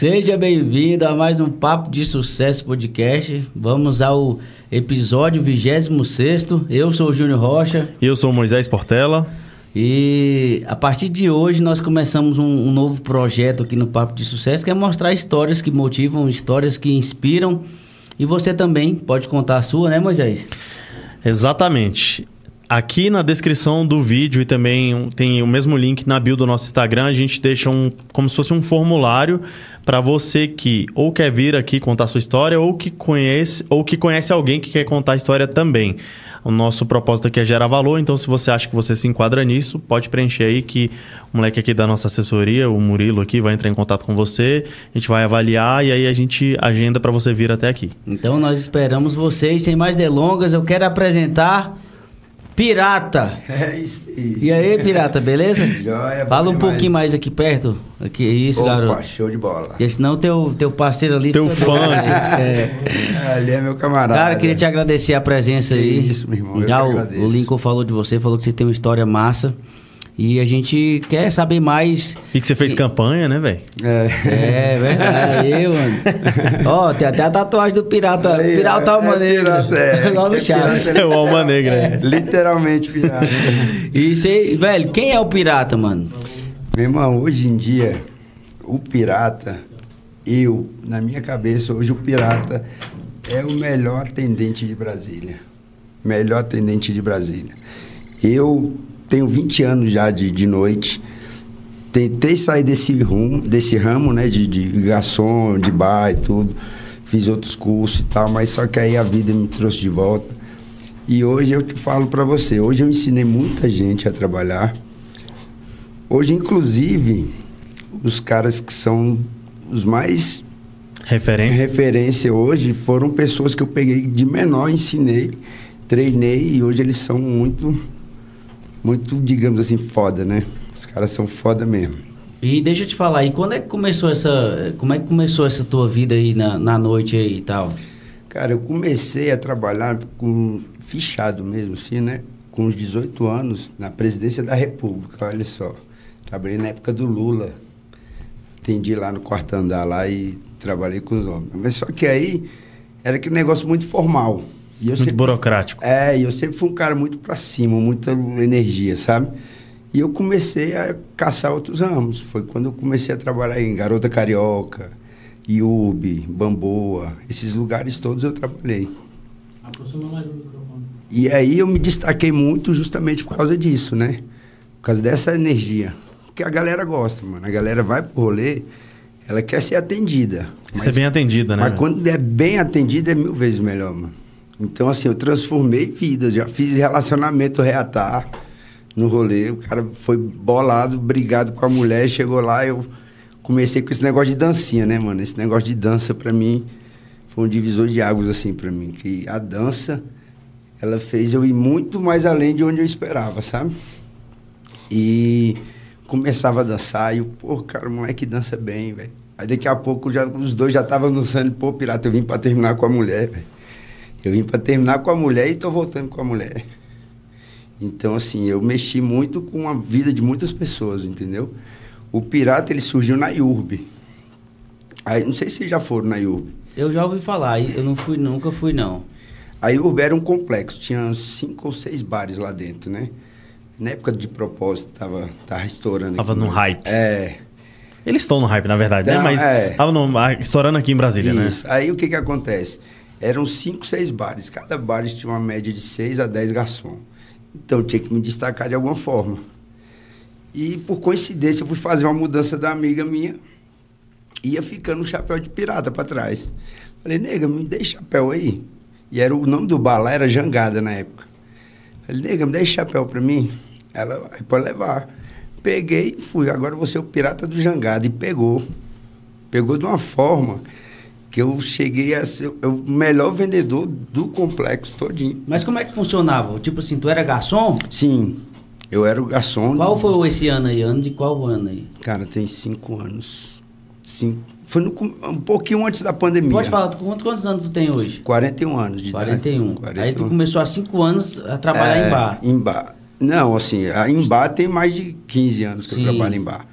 Seja bem-vindo a mais um Papo de Sucesso Podcast. Vamos ao episódio 26. Eu sou o Júnior Rocha. E eu sou o Moisés Portela. E a partir de hoje nós começamos um, um, novo projeto aqui no Papo de Sucesso, que é mostrar histórias que motivam, histórias que inspiram. E você também pode contar a sua, né, Moisés? Exatamente. Aqui na descrição do vídeo e também tem o mesmo link na bio do nosso Instagram, a gente deixa um como se fosse um formulário para você que ou quer vir aqui contar sua história ou que conhece ou que conhece alguém que quer contar a história também. O nosso propósito aqui é gerar valor, então se você acha que você se enquadra nisso, pode preencher aí que o moleque aqui da nossa assessoria, o Murilo aqui, vai entrar em contato com você, a gente vai avaliar e aí a gente agenda para você vir até aqui. Então nós esperamos vocês, sem mais delongas, eu quero apresentar Pirata. É isso aí. E aí, Pirata, beleza? Joia, Fala um pouquinho mais aqui perto. Aqui, isso, Opa, garoto. show de bola. Porque senão teu, teu parceiro ali... Teu fã. É. Ali é meu camarada. Cara, queria te agradecer a presença Que aí. isso, meu irmão, eu Já o, o Lincoln falou de você, falou que você tem uma história massa. E a gente quer saber mais... E que você fez campanha, né, velho? É. É, verdade. Aí, mano. Ó, tem até a tatuagem do Pirata. Aí, pirata é, Alma é Negra. pirata, é. Lá do É Chaves. pirata, É o Alma Negra. é. Literalmente pirata. E você, velho, quem é o Pirata, mano? meu irmão, hoje em dia, o pirata, eu, na minha cabeça, hoje o pirata é o melhor atendente de Brasília. Melhor atendente de Brasília. Eu tenho 20 anos já de, de noite. Tentei sair desse rumo, desse ramo, né, de, de garçom, de bar e tudo. Fiz outros cursos e tal, mas só que aí a vida me trouxe de volta. E hoje eu te falo para você, hoje eu ensinei muita gente a trabalhar. Hoje, inclusive, os caras que são os mais Referência. referência hoje foram pessoas que eu peguei de menor, ensinei, treinei e hoje eles são muito, muito, digamos assim, foda, né? Os caras são foda mesmo. E deixa eu te falar, e quando é que começou essa. Como é que começou essa tua vida aí na, na noite aí e tal? Cara, eu comecei a trabalhar com fichado mesmo, assim, né? Com uns 18 anos, na presidência da República, olha só. Trabalhei na época do Lula. Atendi lá no quarto andar lá e trabalhei com os homens. Mas só que aí era aquele negócio muito formal. E eu Muito sempre, burocrático. é, e eu sempre fui um cara muito pra cima, muita energia, sabe? E eu comecei a caçar outros ramos. Foi quando eu comecei a trabalhar em Garota Carioca, Iube, Bamboa, esses lugares todos eu trabalhei. Aproxima mais o microfone. E aí eu me destaquei muito justamente por causa disso, né? Por causa dessa energia. Porque a galera gosta, mano. A galera vai pro rolê, ela quer ser atendida. Ser bem atendida, né? Mas quando é bem atendida, é mil vezes melhor, mano. Então, assim, eu transformei vidas. Já fiz relacionamento reatar no rolê. O cara foi bolado, brigado com a mulher. Chegou lá, eu comecei com esse negócio de dancinha, né, mano? Esse negócio de dança, pra mim, foi um divisor de águas, assim, pra mim. Que a dança, ela fez eu ir muito mais além de onde eu esperava, sabe? E começava a dançar e eu, pô, cara, o moleque dança bem, velho. Aí daqui a pouco já, os dois já estavam dançando, pô, pirata, eu vim pra terminar com a mulher, velho. Eu vim pra terminar com a mulher e tô voltando com a mulher. Então, assim, eu mexi muito com a vida de muitas pessoas, entendeu? O pirata, ele surgiu na IURB. Aí, não sei se vocês já foram na IURB. Eu já ouvi falar, eu não fui, nunca fui não. A IURB era um complexo, tinha cinco ou seis bares lá dentro, né? Na época de propósito, tava, tava estourando. Tava aqui, no né? hype. É, Eles estão no hype, na verdade, né? Não, Mas é. tava no- ah, estourando aqui em Brasília, Isso. Aí o que que acontece? Eram cinco, seis bares. Cada bar tinha uma média de seis a dez garçons. Então tinha que me destacar de alguma forma. E por coincidência eu fui fazer uma mudança da amiga minha. Ia ficando o chapéu de pirata para trás. Falei, nega, me dê chapéu aí. E era o nome do bar lá era Jangada na época. Falei, nega, me dê chapéu para mim. Ela, pode levar. Peguei e fui. Agora você é o pirata do Jangada. E pegou. Pegou de uma forma que eu cheguei a ser o melhor vendedor do complexo todinho. Mas como é que funcionava? Tipo assim, tu era garçom? Sim, eu era o garçom. Qual foi esse ano aí? Ano de qual ano aí? Cara, tem cinco anos. Cinco, foi no um pouquinho antes da pandemia. Pode falar, quantos, quantos anos tu tem hoje? 41 anos de 41. idade. Aí tu começou há 5 anos a trabalhar É, em bar. Em bar. Não, assim, em bar tem mais de 15 anos que Sim. eu trabalho em bar.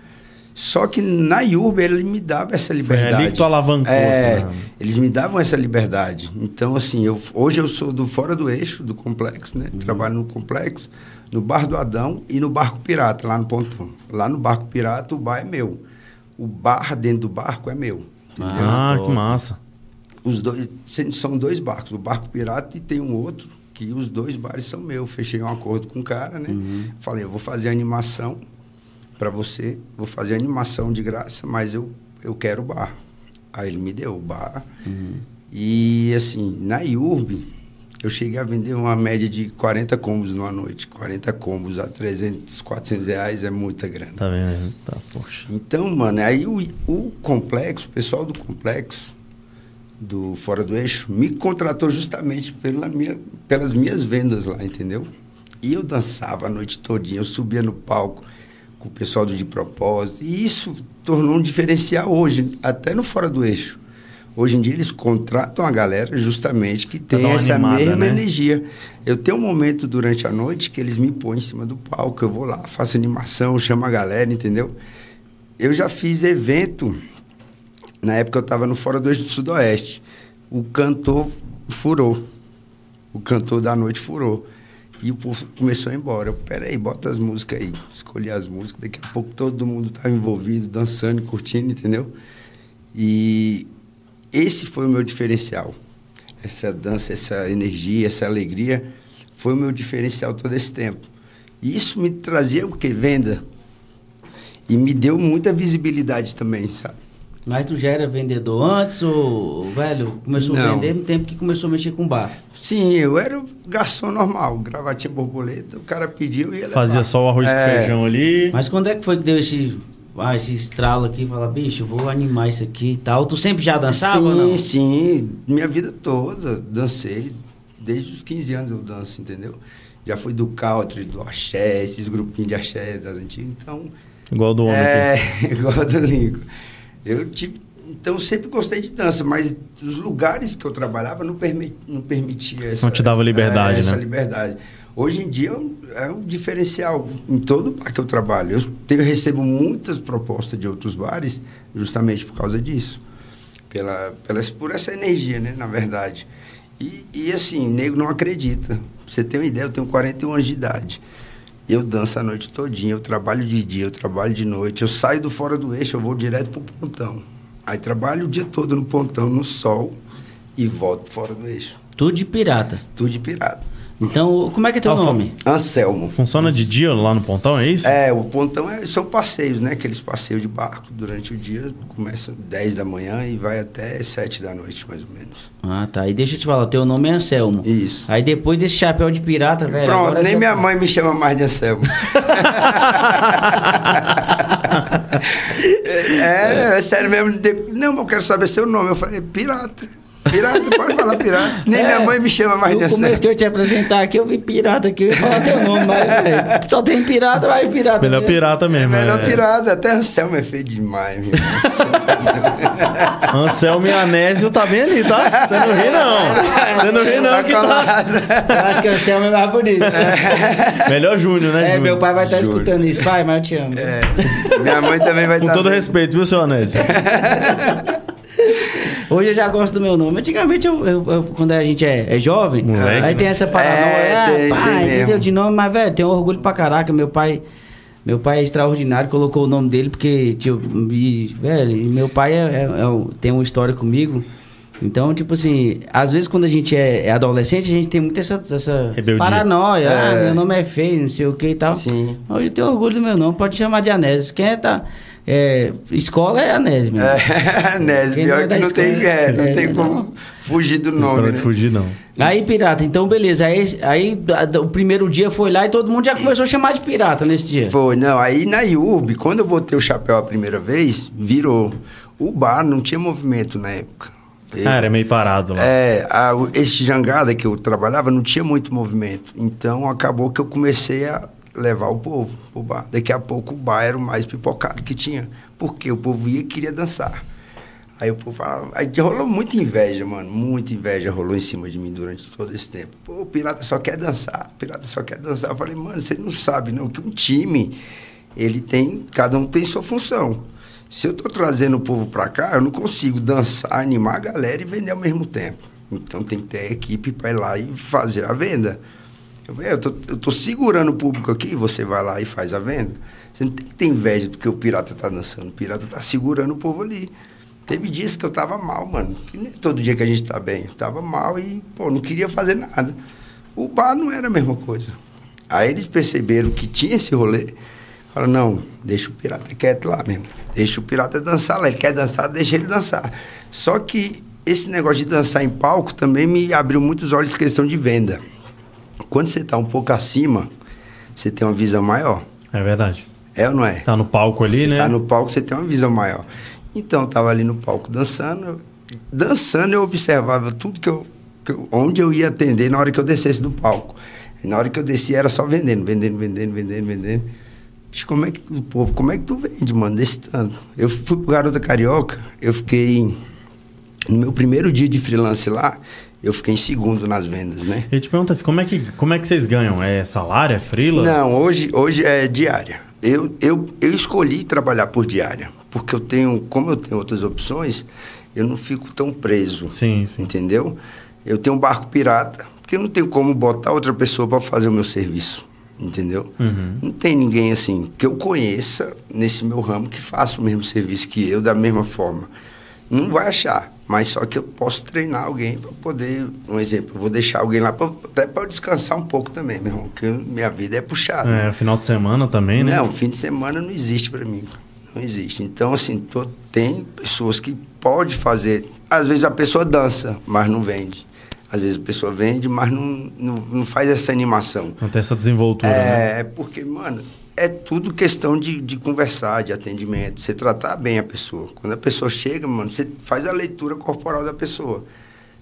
Só que na IURB ele me dava essa liberdade. ali que tu alavancou, É, né? eles me davam essa liberdade. Então, assim, eu, hoje eu sou do fora do eixo, do complexo, né? Trabalho no complexo, no Bar do Adão e no Barco Pirata, lá no Pontão. Lá no Barco Pirata, o bar é meu. O bar dentro do barco é meu. Entendeu? Ah, que massa. Os dois, são dois barcos, o Barco Pirata e tem um outro, que os dois bares são meus. Fechei um acordo com o cara, né? Falei, eu vou fazer animação para você, vou fazer animação de graça, mas eu, eu quero o bar. Aí ele me deu o bar. E assim, na IURB, eu cheguei a vender uma média de 40 combos numa noite. 40 combos a 300, 400 reais é muita grana. Tá vendo? Tá, poxa. Então, mano, aí o, o complexo, o pessoal do complexo, do Fora do Eixo, me contratou justamente pela minha, pelas minhas vendas lá, entendeu? E eu dançava a noite todinha, eu subia no palco com o pessoal do De Propósito, e isso tornou um diferencial hoje, até no Fora do Eixo. Hoje em dia eles contratam a galera justamente que tem essa animada, mesma né? energia. Eu tenho um momento durante a noite que eles me põem em cima do palco, eu vou lá, faço animação, chamo a galera, entendeu? Eu já fiz evento, na época eu estava no Fora do Eixo do Sudoeste. O cantor furou. O cantor da noite furou. E o povo começou a ir embora. Eu, peraí, bota as músicas aí. Escolhi as músicas, daqui a pouco todo mundo estava envolvido, dançando, curtindo, entendeu? E esse foi o meu diferencial. Essa dança, essa energia, essa alegria foi o meu diferencial todo esse tempo. E isso me trazia o que? Venda. E me deu muita visibilidade também, sabe? Mas tu já era vendedor antes ou, velho, começou a Não. vender no tempo que começou a mexer com bar? Sim, eu era um garçom normal, gravatinha borboleta, o cara pediu e ia Fazia levar. só o arroz É, com feijão ali. Mas quando é que foi que deu esse, ah, esse estralo aqui? Falar, bicho, eu vou animar isso aqui e tal. Tu sempre já dançava sim, ou não? sim, minha vida toda dancei, desde os 15 anos eu danço, entendeu? Já fui do country, do axé, esses grupinhos de axé das antigas, então... Igual do homem é, aqui. igual do Lincoln. Eu tive... Então, sempre gostei de dança, mas os lugares que eu trabalhava não, permi não permitia essa... Não te dava liberdade, é, essa né? liberdade. Hoje em dia é um, é um diferencial em todo bar que eu trabalho. Eu, tenho, eu recebo muitas propostas de outros bares justamente por causa disso. Pela, pela, por essa energia, né? Na verdade. E, e assim, nego não acredita. Pra você ter uma ideia, eu tenho 41 anos de idade. Eu danço a noite todinha, eu trabalho de dia, eu trabalho de noite. Eu saio do fora do eixo, eu vou direto pro pontão. Aí trabalho o dia todo no pontão, no sol, e volto fora do eixo. Tudo de pirata. Tudo de pirata. Então, como é que é teu Alfa. nome? Anselmo. Funciona de dia lá no pontão, é isso? É, o pontão é, são passeios, né? Aqueles passeios de barco. Durante o dia começa 10 da manhã e vai até 7 da noite, mais ou menos. Ah, tá. E deixa eu te falar, teu nome é Anselmo. Isso. Aí depois desse chapéu de pirata, velho. Pronto, agora nem minha mãe me chama mais de Anselmo. é, é sério mesmo. de- Não, mas eu quero saber seu nome. Eu falei, pirata. Pirata, pode falar pirata. Nem minha É, mãe me chama mais No de Anselmo. começo que eu te apresentar aqui, eu vi pirata aqui, eu ia falar teu nome, mas, velho, só tem pirata, vai pirata. Melhor mesmo. pirata É mesmo. melhor é. pirata. Até Anselmo é feio demais, meu. Anselmo e Anésio tá bem ali, tá? Você não ri, não. Você não ri, não, que tá. Eu acho que o Anselmo é mais bonito. Melhor Júnior, né, É, Júnior? meu pai vai estar Juro. escutando isso. Pai, mas eu te amo. É, minha mãe também vai Com estar todo vendo. respeito, viu, seu Anésio? Hoje eu já gosto do meu nome. Antigamente, eu, eu- eu- quando a gente é, é jovem, Moleque, aí né? tem essa paranoia. É, ah, tem- pai, tem entendeu? De nome, mas, velho, tenho orgulho pra caraca. Meu pai. Meu pai é extraordinário, colocou o nome dele porque, tipo, e, velho, e meu pai é, é- é tem uma história comigo. Então, tipo assim, às vezes quando a gente é, é adolescente, a gente tem muito essa, essa Rebeldia. paranoia. Ah, É. meu nome é feio, não sei o que e tal. Sim. Hoje eu tenho orgulho do meu nome, pode chamar de Anésio. Quem é da é, escola é Anésio, meu. É, né? Quem Pior não é que não tem, escola, é, não é, tem não. como fugir do Não nome, para né? fugir, não. Aí, pirata, então beleza. Aí, aí o primeiro dia foi lá e todo mundo já começou a chamar de pirata nesse dia. Foi, não. Aí na IUB, quando eu botei o chapéu a primeira vez, virou. O bar não tinha movimento na época. Eu- Ah, era meio parado lá. É, a, jangada que eu trabalhava não tinha muito movimento. Então acabou que eu comecei a levar o povo pro bar. Daqui a pouco o bar era o mais pipocado que tinha. Porque o povo ia e queria dançar. Aí o povo falava. Aí rolou muita inveja, mano. Muita inveja rolou em cima de mim durante todo esse tempo. Pô, o pirata só quer dançar. O pirata só quer dançar. Eu falei, mano, você não sabe, não, que um time ele tem, cada um tem sua função. Se eu estou trazendo o povo para cá, eu não consigo dançar, animar a galera e vender ao mesmo tempo. Então tem que ter equipe para ir lá e fazer a venda. Eu tô, eu tô segurando o público aqui, você vai lá e faz a venda. Você não tem que ter inveja do que o pirata tá dançando. O pirata tá segurando o povo ali. Teve dias que eu tava mal, mano. Que nem todo dia que a gente tá bem. Eu tava mal e, pô, não queria fazer nada. O bar não era a mesma coisa. Aí eles perceberam que tinha esse rolê. Falaram, não, deixa o pirata quieto lá mesmo. Deixa o pirata dançar lá. Ele quer dançar, deixa ele dançar. Só que esse negócio de dançar em palco também me abriu muitos olhos questão de venda. Quando você está um pouco acima, você tem uma visão maior. É verdade. É ou não é? Tá no palco ali, você né? Tá no palco, você tem uma visão maior. Então, eu tava ali no palco dançando. Dançando, eu observava tudo que eu, que eu, Onde eu ia atender na hora que eu descesse do palco. E na hora que eu descia, era só vendendo, vendendo, vendendo, vendendo, vendendo. Como é que o povo, como é que tu vende, mano, desse tanto? Eu fui pro Garota Carioca, eu fiquei no meu primeiro dia de freelance lá, eu fiquei em segundo nas vendas, né? Eu te pergunto assim, como é que, como é que vocês ganham? É salário, é freela? Não, hoje, hoje é diária. Eu, eu, eu escolhi trabalhar por diária, porque eu tenho, como eu tenho outras opções, eu não fico tão preso. Sim, sim. Entendeu? Eu tenho um barco pirata, porque eu não tenho como botar outra pessoa para fazer o meu serviço. Entendeu? Uhum. Não tem ninguém assim que eu conheça nesse meu ramo que faça o mesmo serviço que eu, da mesma forma. Não vai achar. Mas só que eu posso treinar alguém para poder, um exemplo, eu vou deixar alguém lá pra, até para descansar um pouco também, meu irmão, porque minha vida é puxada. É, final de semana também, né? Não, fim de semana não existe para mim. Não existe. Então, assim, tô, tem pessoas que pode fazer. Às vezes a pessoa dança, mas não vende. Às vezes a pessoa vende, mas não, não, não faz essa animação. Não tem essa desenvoltura, é, né? É, porque, mano, é tudo questão de, de conversar, de atendimento, você tratar bem a pessoa. Quando a pessoa chega, mano, você faz a leitura corporal da pessoa.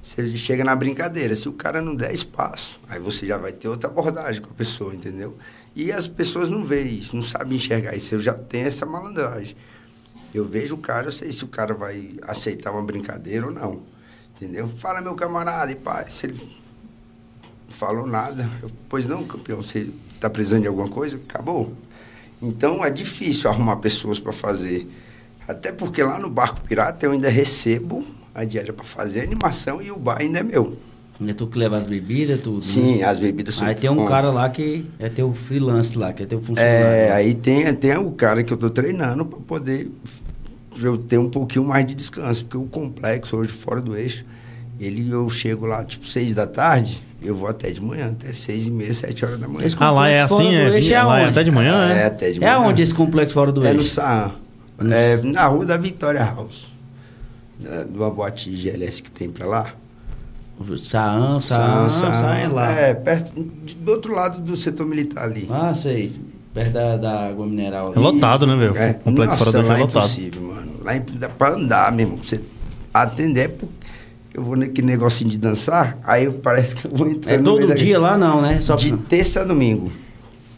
Você chega na brincadeira, se o cara não der espaço, aí você já vai ter outra abordagem com a pessoa, entendeu? E as pessoas não veem isso, não sabem enxergar isso. Eu já tenho essa malandragem. Eu vejo o cara, eu sei se o cara vai aceitar uma brincadeira ou não. Entendeu? Fala, meu camarada, e pai, se ele falou nada, eu, pois não, campeão, você está precisando de alguma coisa? Acabou. Então é difícil arrumar pessoas para fazer. Até porque lá no Barco Pirata eu ainda recebo a diária para fazer a animação e o bar ainda é meu. É tu que leva as bebidas, tudo? Sim, né? as bebidas são Aí tem um cara lá que é teu freelance lá, que é teu funcionário. É, aí tem, tem o cara que eu tô treinando para poder eu ter um pouquinho mais de descanso, porque o complexo hoje fora do eixo, ele eu chego lá tipo seis da tarde, eu vou até de manhã, até seis e meia, sete horas da manhã. Esse ah, lá é assim, é, é, lá é até de manhã, é? É, até de manhã. É onde esse complexo fora do é eixo? É no Saan, é na rua da Victoria House, de uma boate GLS que tem para lá. Saam, Saam, Saam é lá. É, perto, do outro lado do setor militar ali. Ah, sei. Perto da, da água mineral. É lotado, né, velho? É, o complexo nossa, fora do lá é lotado. É impossível, mano. Lá é pra andar mesmo. Você atender, eu vou naquele negocinho de dançar, aí parece que eu vou entrar É todo dia lá, não, né? Só de terça a domingo.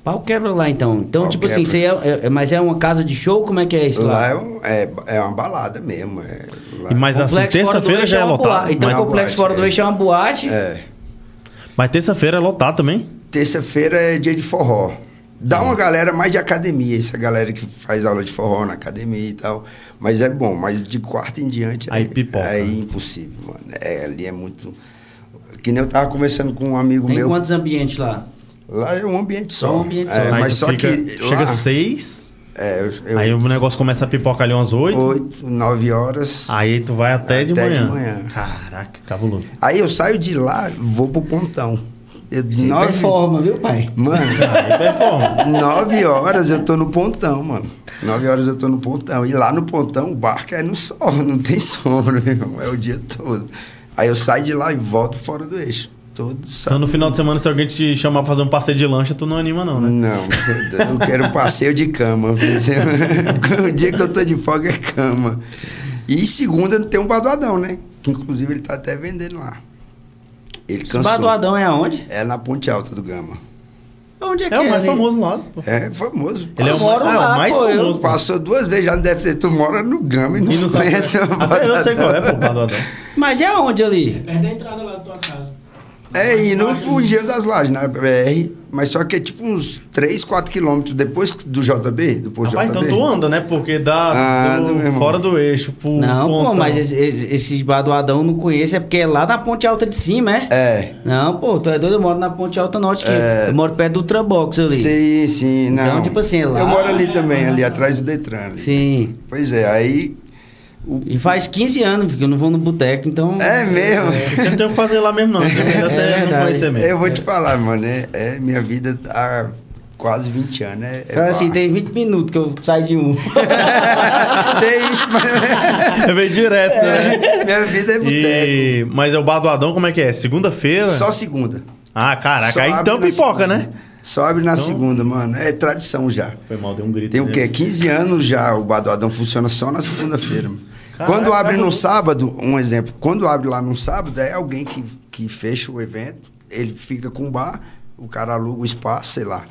Pau quebra lá, então. Então, Pau tipo quebra. assim, você é, é, mas é uma casa de show? Como é que é isso lá? Lá é, um, é, é uma balada mesmo. É, lá. Mas assim, terça-feira já é lotado. Então, o Complexo Fora do Eixo é uma boate. É. Mas terça-feira é lotado também? Terça-feira é dia de forró. Dá uma galera mais de academia, essa galera que faz aula de forró na academia e tal. Mas é bom, mas de quarta em diante Aí é, pipoca. é impossível, mano. É, ali é muito. Que nem eu tava conversando com um amigo Tem meu. quantos ambientes lá? Lá é um ambiente só. É um ambiente só. É, mas só fica- que. Chega lá, seis, é, eu, eu, aí o negócio começa a pipocar ali umas oito, 8, 9 horas. aí tu vai até, de, Até de manhã. manhã. Caraca, cabuloso. Aí eu saio de lá, vou pro pontão. Eu, Você nove, performa, viu, pai? mano, Aí performa. nove horas eu tô no pontão, mano. Nove horas eu tô no pontão. E lá no pontão o barco é no sol, não tem sombra, meu irmão. É o dia todo. Aí eu saio de lá e volto fora do eixo. Todo Então no final de semana, se alguém te chamar pra fazer um passeio de lancha, tu não anima não, né? Não, eu quero passeio de cama. o dia que eu tô de folga é cama. E segunda tem um baduadão, né? Que inclusive ele tá até vendendo lá. Ele cansou. Baduadão é aonde? É na Ponte Alta do Gama. Onde é que É é? o mais ali? famoso lá. pô. É famoso. Ele é o, moro ah, é o lá, mais pô, eu- famoso. pô. Passou duas vezes, já não deve ser. Tu mora no Gama e não, E não sabe conhece o é. Até eu sei qual é, pô, Baduadão. Mas é aonde ali? Perto da entrada lá da tua casa. É indo pro Engenho das Lajes, na BR. Mas só que é tipo uns 3, 4 quilômetros depois do JB, do posto Rapaz, JB. então tu anda, né? Porque dá Ah, do- irmão. fora do eixo pro Não, pô, pontão. mas esse- esse- esses bar do Adão eu não conheço, é porque é lá na Ponte Alta de cima, é? É. Não, pô, tu é doido, eu moro na Ponte Alta Norte, que eu moro perto do Ultrabox ali. Sim, sim, não. Então, tipo assim, lá- Eu moro ali também, ali atrás do Detran. ali. Sim. Pois é, aí. E faz 15 anos que eu não vou no boteco, então. É mesmo? Você não tem o que fazer lá mesmo, não. Você É não conhecer mesmo. Eu vou te falar, mano, é, é minha vida há quase 20 anos. É, é Então, assim, tem 20 minutos que eu saio de um. Tem isso, mas Eu veio direto, né? minha vida é boteco. E... Mas é o bar do Adão, como é que é? Segunda-feira? Só segunda. Ah, caraca. Só Aí então pipoca, segunda. né? Só abre na Então- segunda, mano. É tradição já. Foi mal, deu um grito. Tem o né? quê? 15 anos já o Bar do Adão funciona só na segunda-feira. mano. Caraca, Quando abre cara, no sábado, um exemplo, quando abre lá no sábado, é alguém que, que fecha o evento, ele fica com o bar, o cara aluga o espaço, sei lá,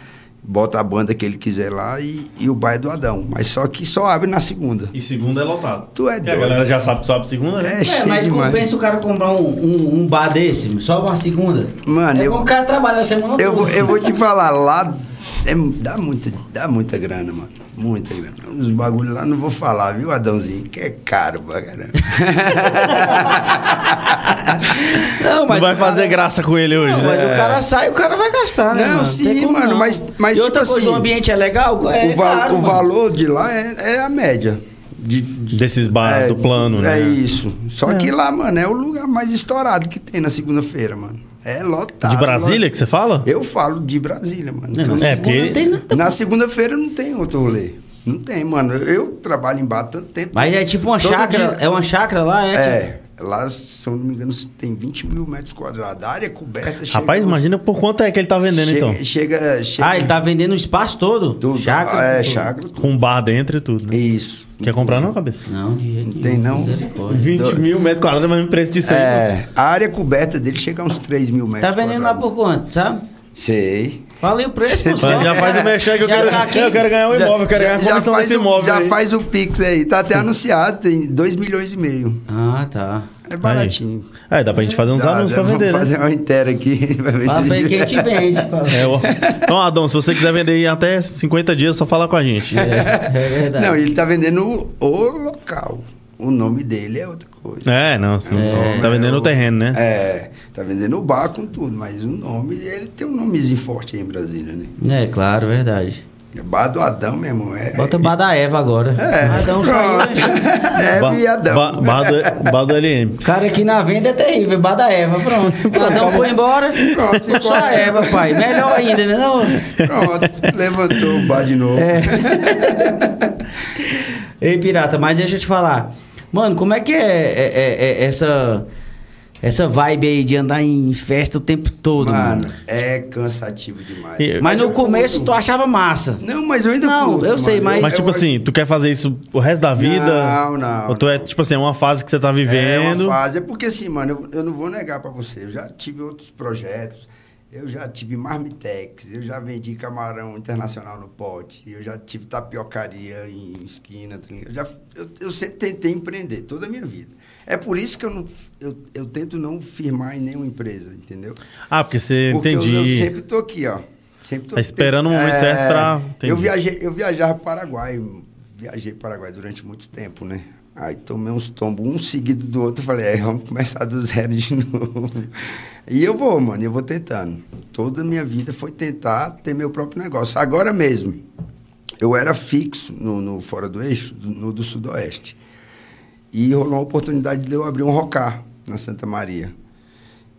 bota a banda que ele quiser lá e, e o bar é do Adão. Mas só que só abre na segunda. E segunda é lotado. Tu é Porque a doido. galera já sabe que só abre segunda, né? É, É, cheio mas demais. compensa o cara comprar um, um, um bar desse, só uma segunda. Mano, é eu- o cara trabalha a semana Eu, vou- toda. eu vou te falar, lá é- dá, muita, dá muita grana, mano. Muita grana. Os bagulhos lá não vou falar, viu, Adãozinho? Que é caro pra caramba. Não, Não vai o fazer cara- graça com ele hoje, Não, né? mas o cara sai, o cara vai gastar, né? Não, mano? sim, como mano, não. mas- mas E outra tipo coisa, assim, o ambiente é legal? É o, val- caro, o mano. valor de lá é, é a média. De, de- Desses bar é, do plano, é né? isso. Só que lá, mano, é o lugar mais estourado que tem na segunda-feira, mano. É lotado. De Brasília lotado. que você fala? Eu falo de Brasília, mano. Não, Então, É, segunda porque- não tem nada. Na segunda-feira não tem outro rolê. Não tem, mano. Eu trabalho em tanto tempo. Mas é tipo uma chácara, dia- é uma chácara lá, é? tipo- É. Lá, se eu não me engano, tem 20 mil metros quadrados. A área coberta chega... Rapaz, imagina por quanto é que ele tá vendendo, chega, então. Chega, chega... Ah, ele tá vendendo o espaço todo? Tudo. Chácara? É, tudo. chácara. Com bar dentro e tudo, né? Isso. Quer comprar não, cabeça? Não, de jeito nenhum. Tem não? Misericórdia. 20 Do- mil metros quadrados, mas o preço disso aí. É, a área coberta dele chega a uns 3 mil metros Tá vendendo lá quadrados. por quanto, sabe? Sei. Fala aí o preço, pô. Já faz o mexer que eu quero, tá aqui. eu quero ganhar um imóvel, eu quero ganhar a comissão faz desse o, imóvel já aí. faz o Pix aí. Tá até anunciado, tem 2 milhões e meio. Ah, tá. É baratinho. É, dá pra gente fazer uns Dá, anúncios dá, pra vamos vender, né? fazer uma inteira aqui. pra ver se- pra ele que a gente vende. fala. É, ó. Então, Adão, se você quiser vender em até 50 dias, só fala com a gente. É, é verdade. Não, ele tá vendendo o local. O nome dele é outra coisa. É, não, sim, sim. É. tá vendendo o terreno, né? É, tá vendendo o bar com tudo, mas o nome, ele tem um nomezinho forte aí em Brasília, né? É, claro, verdade. É bar do Adão, meu irmão. É, Bota o bar da Eva agora. É, Adão saiu. né? É, Ba- viadão. ba- bar, do, bar do LM. O cara aqui na venda é terrível, bar da Eva, pronto. O Adão foi embora, Pronto, ficou só a Eva, pai. Melhor ainda, né? Não? Pronto, levantou o bar de novo. É. Ei, pirata, mas deixa eu te falar. Mano, como é que é, é- é- é essa, essa vibe aí de andar em festa o tempo todo, mano? Mano, é cansativo demais. E- Mas no eu começo curto. tu achava massa. Não, mas eu ainda Não, curto, eu sei, mano. mas- Mas, tipo assim, tu quer fazer isso o resto da vida? Não, não, Ou tu é, não. tipo assim, é uma fase que você tá É vivendo. uma fase. É porque assim, mano, eu, eu não vou negar pra você. Eu já tive outros projetos. Eu já tive marmitex, eu já vendi camarão internacional no pote, eu já tive tapiocaria em esquina. tá? Eu, já, eu, eu sempre tentei empreender toda a minha vida. É por isso que eu, não, eu, eu tento não firmar em nenhuma empresa, entendeu? Ah, porque você Porque eu- entendi. Eu, sempre tô aqui, ó. Sempre tô Tá esperando o momento certo pra- entendi. Eu viajei, eu viajava para o Paraguai, viajei para o Paraguai durante muito tempo, né? Aí tomei uns tombos, um seguido do outro, falei, aí vamos começar do zero de novo. E eu vou, mano, eu vou tentando. Toda a minha vida foi tentar ter meu próprio negócio. Agora mesmo, eu era fixo no, no Fora do Eixo, no do Sudoeste. E rolou a oportunidade de eu abrir um rocar na Santa Maria.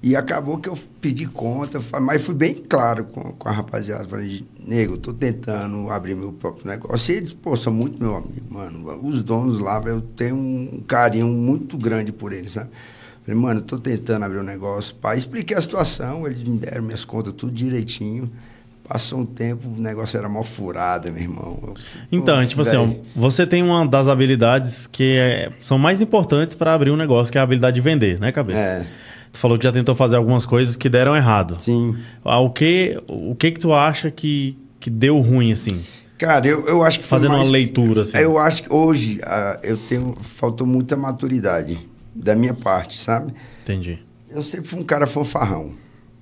E acabou que eu pedi conta, mas fui bem claro com, com a rapaziada. Falei, nego, tô tentando abrir meu próprio negócio. E eles, pô, são muito meu amigo, mano. Os donos lá, eu tenho um carinho muito grande por eles, sabe? Falei, mano, eu tô tentando abrir um negócio. Pá, expliquei a situação, eles me deram minhas contas tudo direitinho. Passou um tempo, o negócio era mal furado, meu irmão. Eu, Então, tipo assim, você tem uma das habilidades que é- são mais importantes para abrir um negócio, que é a habilidade de vender, né, Cabeça? É, Tu falou que já tentou fazer algumas coisas que deram errado. sim. Ah, O que, o que que tu acha que, que deu ruim, assim? Cara, eu, eu acho que foi Fazendo uma mais- leitura, assim. Eu acho que hoje ah, eu tenho faltou muita maturidade da minha parte, sabe? Entendi. Eu sempre fui um cara fanfarrão.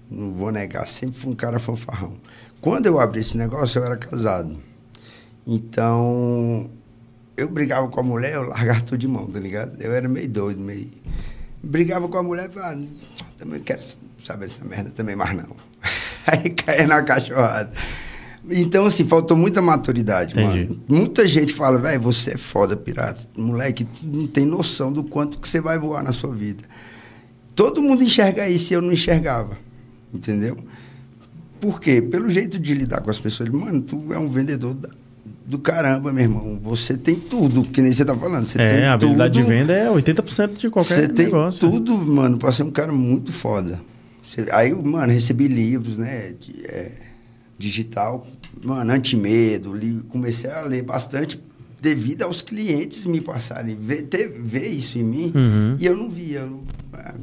Não vou negar, sempre fui um cara fanfarrão. quando eu abri esse negócio, eu era casado. Então, eu brigava com a mulher, eu largava tudo de mão, tá ligado? Eu era meio doido, meio. Brigava com a mulher, falava, ah, também quero saber essa merda também mais não. Aí caía na cachorrada. Então, assim, faltou muita maturidade, Entendi. mano. Muita gente fala, velho, você é foda, pirata. Moleque, tu não tem noção do quanto que você vai voar na sua vida. Todo mundo enxerga isso e eu não enxergava. Entendeu? Por quê? Pelo jeito de lidar com as pessoas. Mano, tu é um vendedor da- do caramba, meu irmão. Você tem tudo, que nem você tá falando. Você tem É, a habilidade tudo, de venda é 80% de qualquer Você tem negócio. tudo, mano, pra ser um cara muito foda. Você- aí, mano, recebi livros, né? de- é, digital, mano, antimedo. Li, comecei a ler bastante devido aos clientes me passarem, ver, ter, ver isso em mim. Uhum. E eu não via. Eu, ah,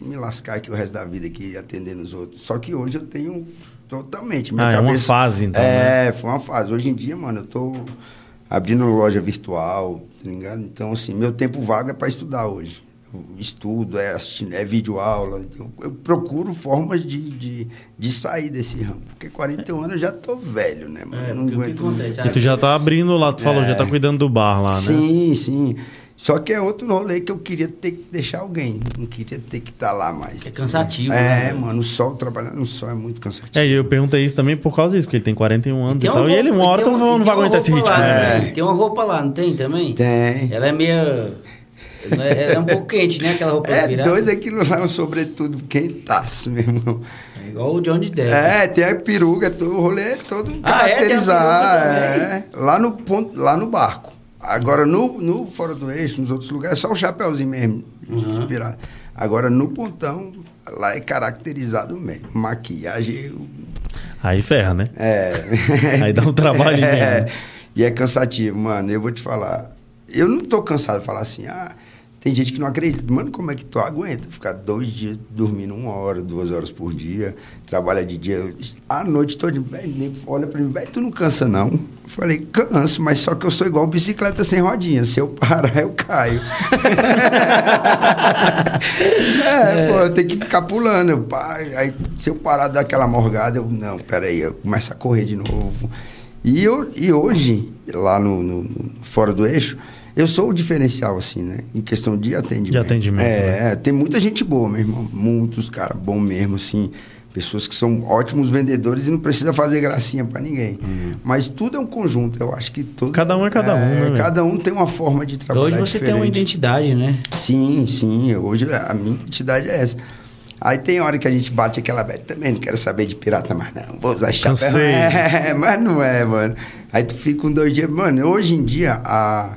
me lascar aqui o resto da vida aqui atendendo os outros. Só que hoje eu tenho totalmente. Minha Ah, é uma cabeça, fase, então, né? É, foi uma fase. Hoje em dia, mano, eu tô abrindo loja virtual, tá ligado? Então, assim, meu tempo vago é para estudar hoje. Estudo, é, assistindo, é vídeo aula. Eu, eu procuro formas de, de, de sair desse ramo. Porque 41 anos eu já tô velho, né, mano? É, Eu não aguento acontece? E tu já tá abrindo lá, tu falou, já tá cuidando do bar lá, né? Sim, sim. Só que é outro rolê que eu queria ter que deixar alguém. Não queria ter que estar lá mais. É cansativo, É, né? mano, o sol, trabalhar no sol é muito cansativo. É, e eu perguntei isso também por causa disso, porque ele tem 41 anos e, uma tal. E ele, roupa- uma hora, uma- não vai aguentar esse roupa ritmo, lá, né? né? Tem uma roupa lá, não tem também? Tem. Ela é meio. É- é um pouco quente, né? Aquela roupa É virada. doido aquilo lá, um sobretudo quentaço, meu irmão. É igual o Johnny Depp. É, tem a peruca, todo, o rolê é todo Ah, é? Caracterizado. peruca é. lá, no ponto, lá no barco. Agora, no, no Fora do Eixo, nos outros lugares, é só o chapéuzinho mesmo de, de Uhum. pirata. Agora, no pontão, lá é caracterizado mesmo. Maquiagem, Aí ferra, né? É. Aí dá um trabalho é. mesmo. E é cansativo, mano. Eu vou te falar. Eu não tô cansado de falar assim, ah, tem gente que não acredita. Mano, como é que tu aguenta ficar dois dias dormindo uma hora, duas horas por dia, trabalha de dia, à noite toda, velho, nem olha pra mim, velho, tu não cansa não? Eu falei, canso, mas só que eu sou igual bicicleta sem rodinha. Se eu parar, eu caio. é, pô, eu tenho que ficar pulando. Eu, aí, se eu parar daquela morgada, eu, não, peraí, eu começo a correr de novo. E, eu, e hoje, lá no, no- no- fora do eixo, eu sou o diferencial, assim, né? Em questão de atendimento. De atendimento, É, né? é, tem muita gente boa, meu irmão. Muitos caras bons mesmo, assim. Pessoas que são ótimos vendedores e não precisa fazer gracinha pra ninguém. Mas tudo é um conjunto. Eu acho que todo. Cada um é cada um, né? Cada um tem uma forma de trabalhar. Hoje você tem uma diferente. identidade, né? Sim, sim. Hoje a minha identidade é essa. Aí tem hora que a gente bate aquela velha, também não quero saber de pirata mais não, vou usar chapéu. Cansei. É, mas não é, mano. Aí tu fica com dois dias. Mano, hoje em dia, a,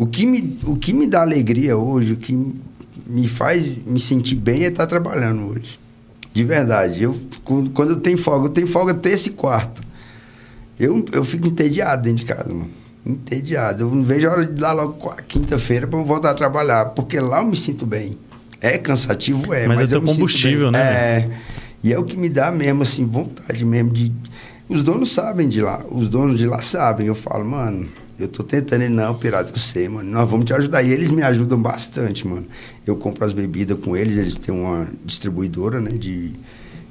o, que me, o que me dá alegria hoje, o que me faz me sentir bem é estar trabalhando hoje. De verdade. Eu, quando quando eu tenho folga, eu tenho folga terça e quarta. Eu, eu fico entediado dentro de casa, mano. Entediado. Eu não vejo a hora de dar logo quinta-feira para eu voltar a trabalhar. Porque lá eu me sinto bem. É cansativo, é. Mas é Mas, teu eu me sinto combustível, né, É. E é o que me dá mesmo, assim, vontade mesmo de. Os donos sabem de lá. Os donos de lá sabem. Eu falo, mano, eu tô tentando. Ele, não, pirata, eu sei, mano. Nós vamos te ajudar. E eles me ajudam bastante, mano. Eu compro as bebidas com eles. Eles têm uma distribuidora, né, de,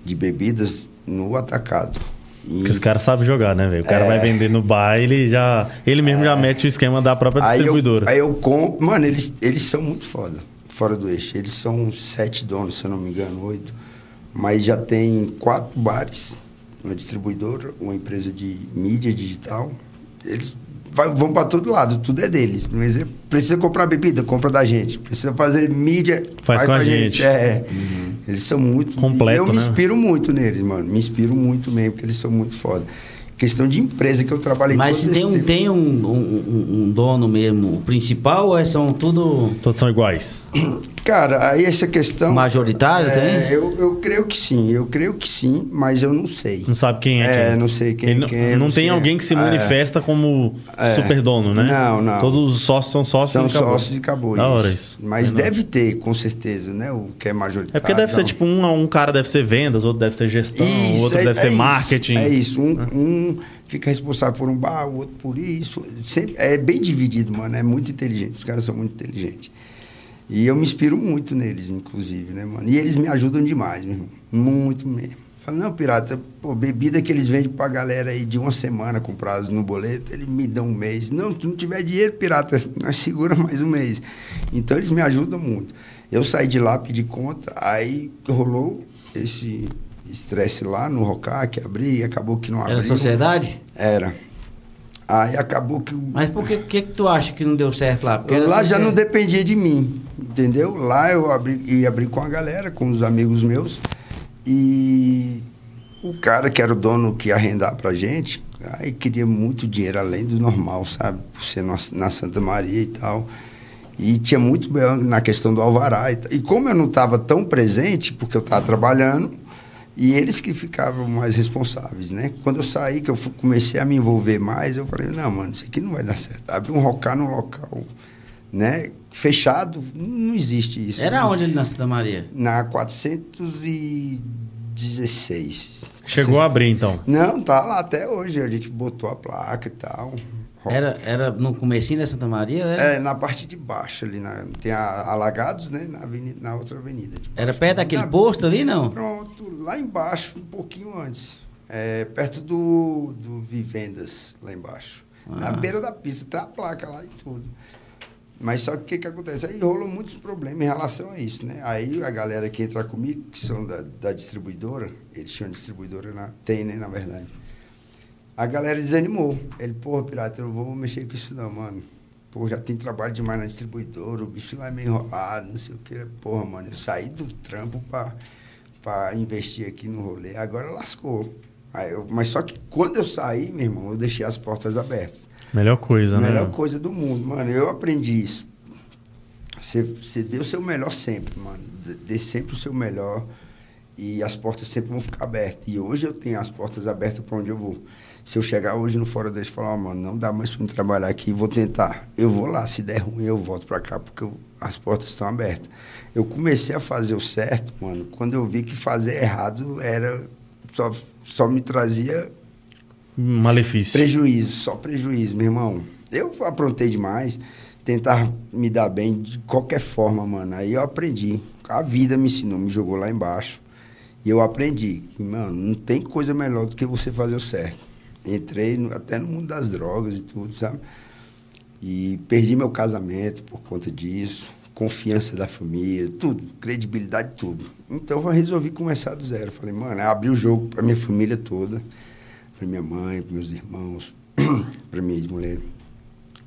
de bebidas no atacado. E- Porque os caras sabem jogar, né, velho? O cara É. vai vender no bar, ele já. Ele mesmo já mete o esquema da própria Aí eu, distribuidora. aí eu compro. Mano, eles, eles são muito foda, fora do eixo. Eles são sete donos, se eu não me engano, oito. Mas já tem quatro bares, uma distribuidora, uma empresa de mídia digital. Eles vai- vão para todo lado, tudo é deles. É- precisa comprar bebida, compra da gente. Precisa fazer mídia, Faz com a gente. É. Eles são muito. Completo, e eu me né? inspiro muito neles, mano. Me inspiro muito mesmo, porque eles são muito foda. Questão de empresa que eu trabalhei Mas todo se tem, esse um, tempo. tem um, um- um dono mesmo, o principal, ou é- são tudo. Todos são iguais. Cara, aí essa questão. Majoritário, é, tem? Eu, eu creio que sim, eu creio que sim, mas eu não sei. Não sabe quem é É, quem. não sei quem Ele é não- quem, Não não tem sei. alguém que se É. manifesta como É. super dono, né? Não, não. Todos os sócios são sócios São e acabou. sócios e acabou Da isso. hora isso. Mas É deve ter, com certeza, né? O que é majoritário. É porque deve ser não. tipo um, um cara deve ser vendas, outro deve ser gestão, o Isso, outro é- deve é ser isso, marketing. É isso. Um, um fica responsável por um bar, o outro por isso. Sempre, é bem dividido, mano. É muito inteligente. Os caras são muito inteligentes. E eu me inspiro muito neles, inclusive, né, mano? E eles me ajudam demais, meu irmão. Muito mesmo. Fala, não, pirata, pô, bebida que eles vendem pra galera aí de uma semana com prazo no boleto, ele me dá um mês. Não, se não tiver dinheiro, pirata, nós segura mais um mês. Então eles me ajudam muito. Eu saí de lá, pedi conta, aí rolou esse estresse lá no Rocac, abri e acabou que não abriu. Era sociedade? Era. Aí acabou que... Mas por que, que, que tu acha que não deu certo lá? Porque lá já não dependia de mim, entendeu? Lá eu abri, ia abrir com a galera, com os amigos meus. E o cara que era o dono que ia arrendar pra gente, aí queria muito dinheiro além do normal, sabe? Por ser na, na Santa Maria e tal. E tinha muito na questão do alvará. E, e como eu não estava tão presente, porque eu estava trabalhando, e eles que ficavam mais responsáveis, né? Quando eu saí, que eu comecei a me envolver mais, eu falei, não, mano, isso aqui não vai dar certo. Abrir um rocar num local, né? Fechado, não existe isso. Era né? onde ali na Santa Maria? Na 416. Chegou a abrir, então. Não, tá lá até hoje. A gente botou a placa e tal. Era, era no comecinho da Santa Maria? Era, É, na parte de baixo ali, na, tem a Alagados, né? Na, avenida, na outra avenida. era perto daquele Na- posto ali, não? Pronto, lá embaixo, um pouquinho antes. É, perto do, do Vivendas, lá embaixo. Na Ah. beira da pista, tem a placa lá e tudo. Mas só que o que, que acontece? Aí rolou muitos problemas em relação a isso, né? Aí a galera que entra comigo, que são da, da distribuidora, eles de distribuidora, na, tem, né, na verdade. A galera desanimou. Ele, porra, pirata, eu não vou mexer com isso não, mano. Pô, já tem trabalho demais na distribuidora, o bicho lá é meio enrolado, não sei o que. Porra, mano, eu saí do trampo pra, pra investir aqui no rolê. Agora lascou. Aí eu, mas só que quando eu saí, meu irmão, eu deixei as portas abertas. Melhor coisa, A né? melhor coisa do mundo, mano. Eu aprendi isso. Você, dê o seu melhor sempre, mano. Dê- sempre o seu melhor e as portas sempre vão ficar abertas. E hoje eu tenho as portas abertas para onde eu vou. Se eu chegar hoje no Fora Deus e falar, ó, mano, não dá mais para me trabalhar aqui, vou tentar. Eu vou lá, se der ruim, eu volto para cá, porque eu- as portas estão abertas. Eu comecei a fazer o certo, mano, quando eu vi que fazer errado era. Só, só me trazia Malefício. Prejuízo, só prejuízo, meu irmão. Eu aprontei demais, tentar me dar bem de qualquer forma, mano. Aí eu aprendi. A vida me ensinou, me jogou lá embaixo. E eu aprendi que, mano, não tem coisa melhor do que você fazer o certo. Entrei no- até no mundo das drogas e tudo, sabe? E perdi meu casamento por conta disso, confiança da família, tudo, credibilidade, tudo. Então eu resolvi começar do zero. Falei, mano, abri o jogo pra minha família toda, pra minha mãe, pros meus irmãos, pra minha ex-mulher.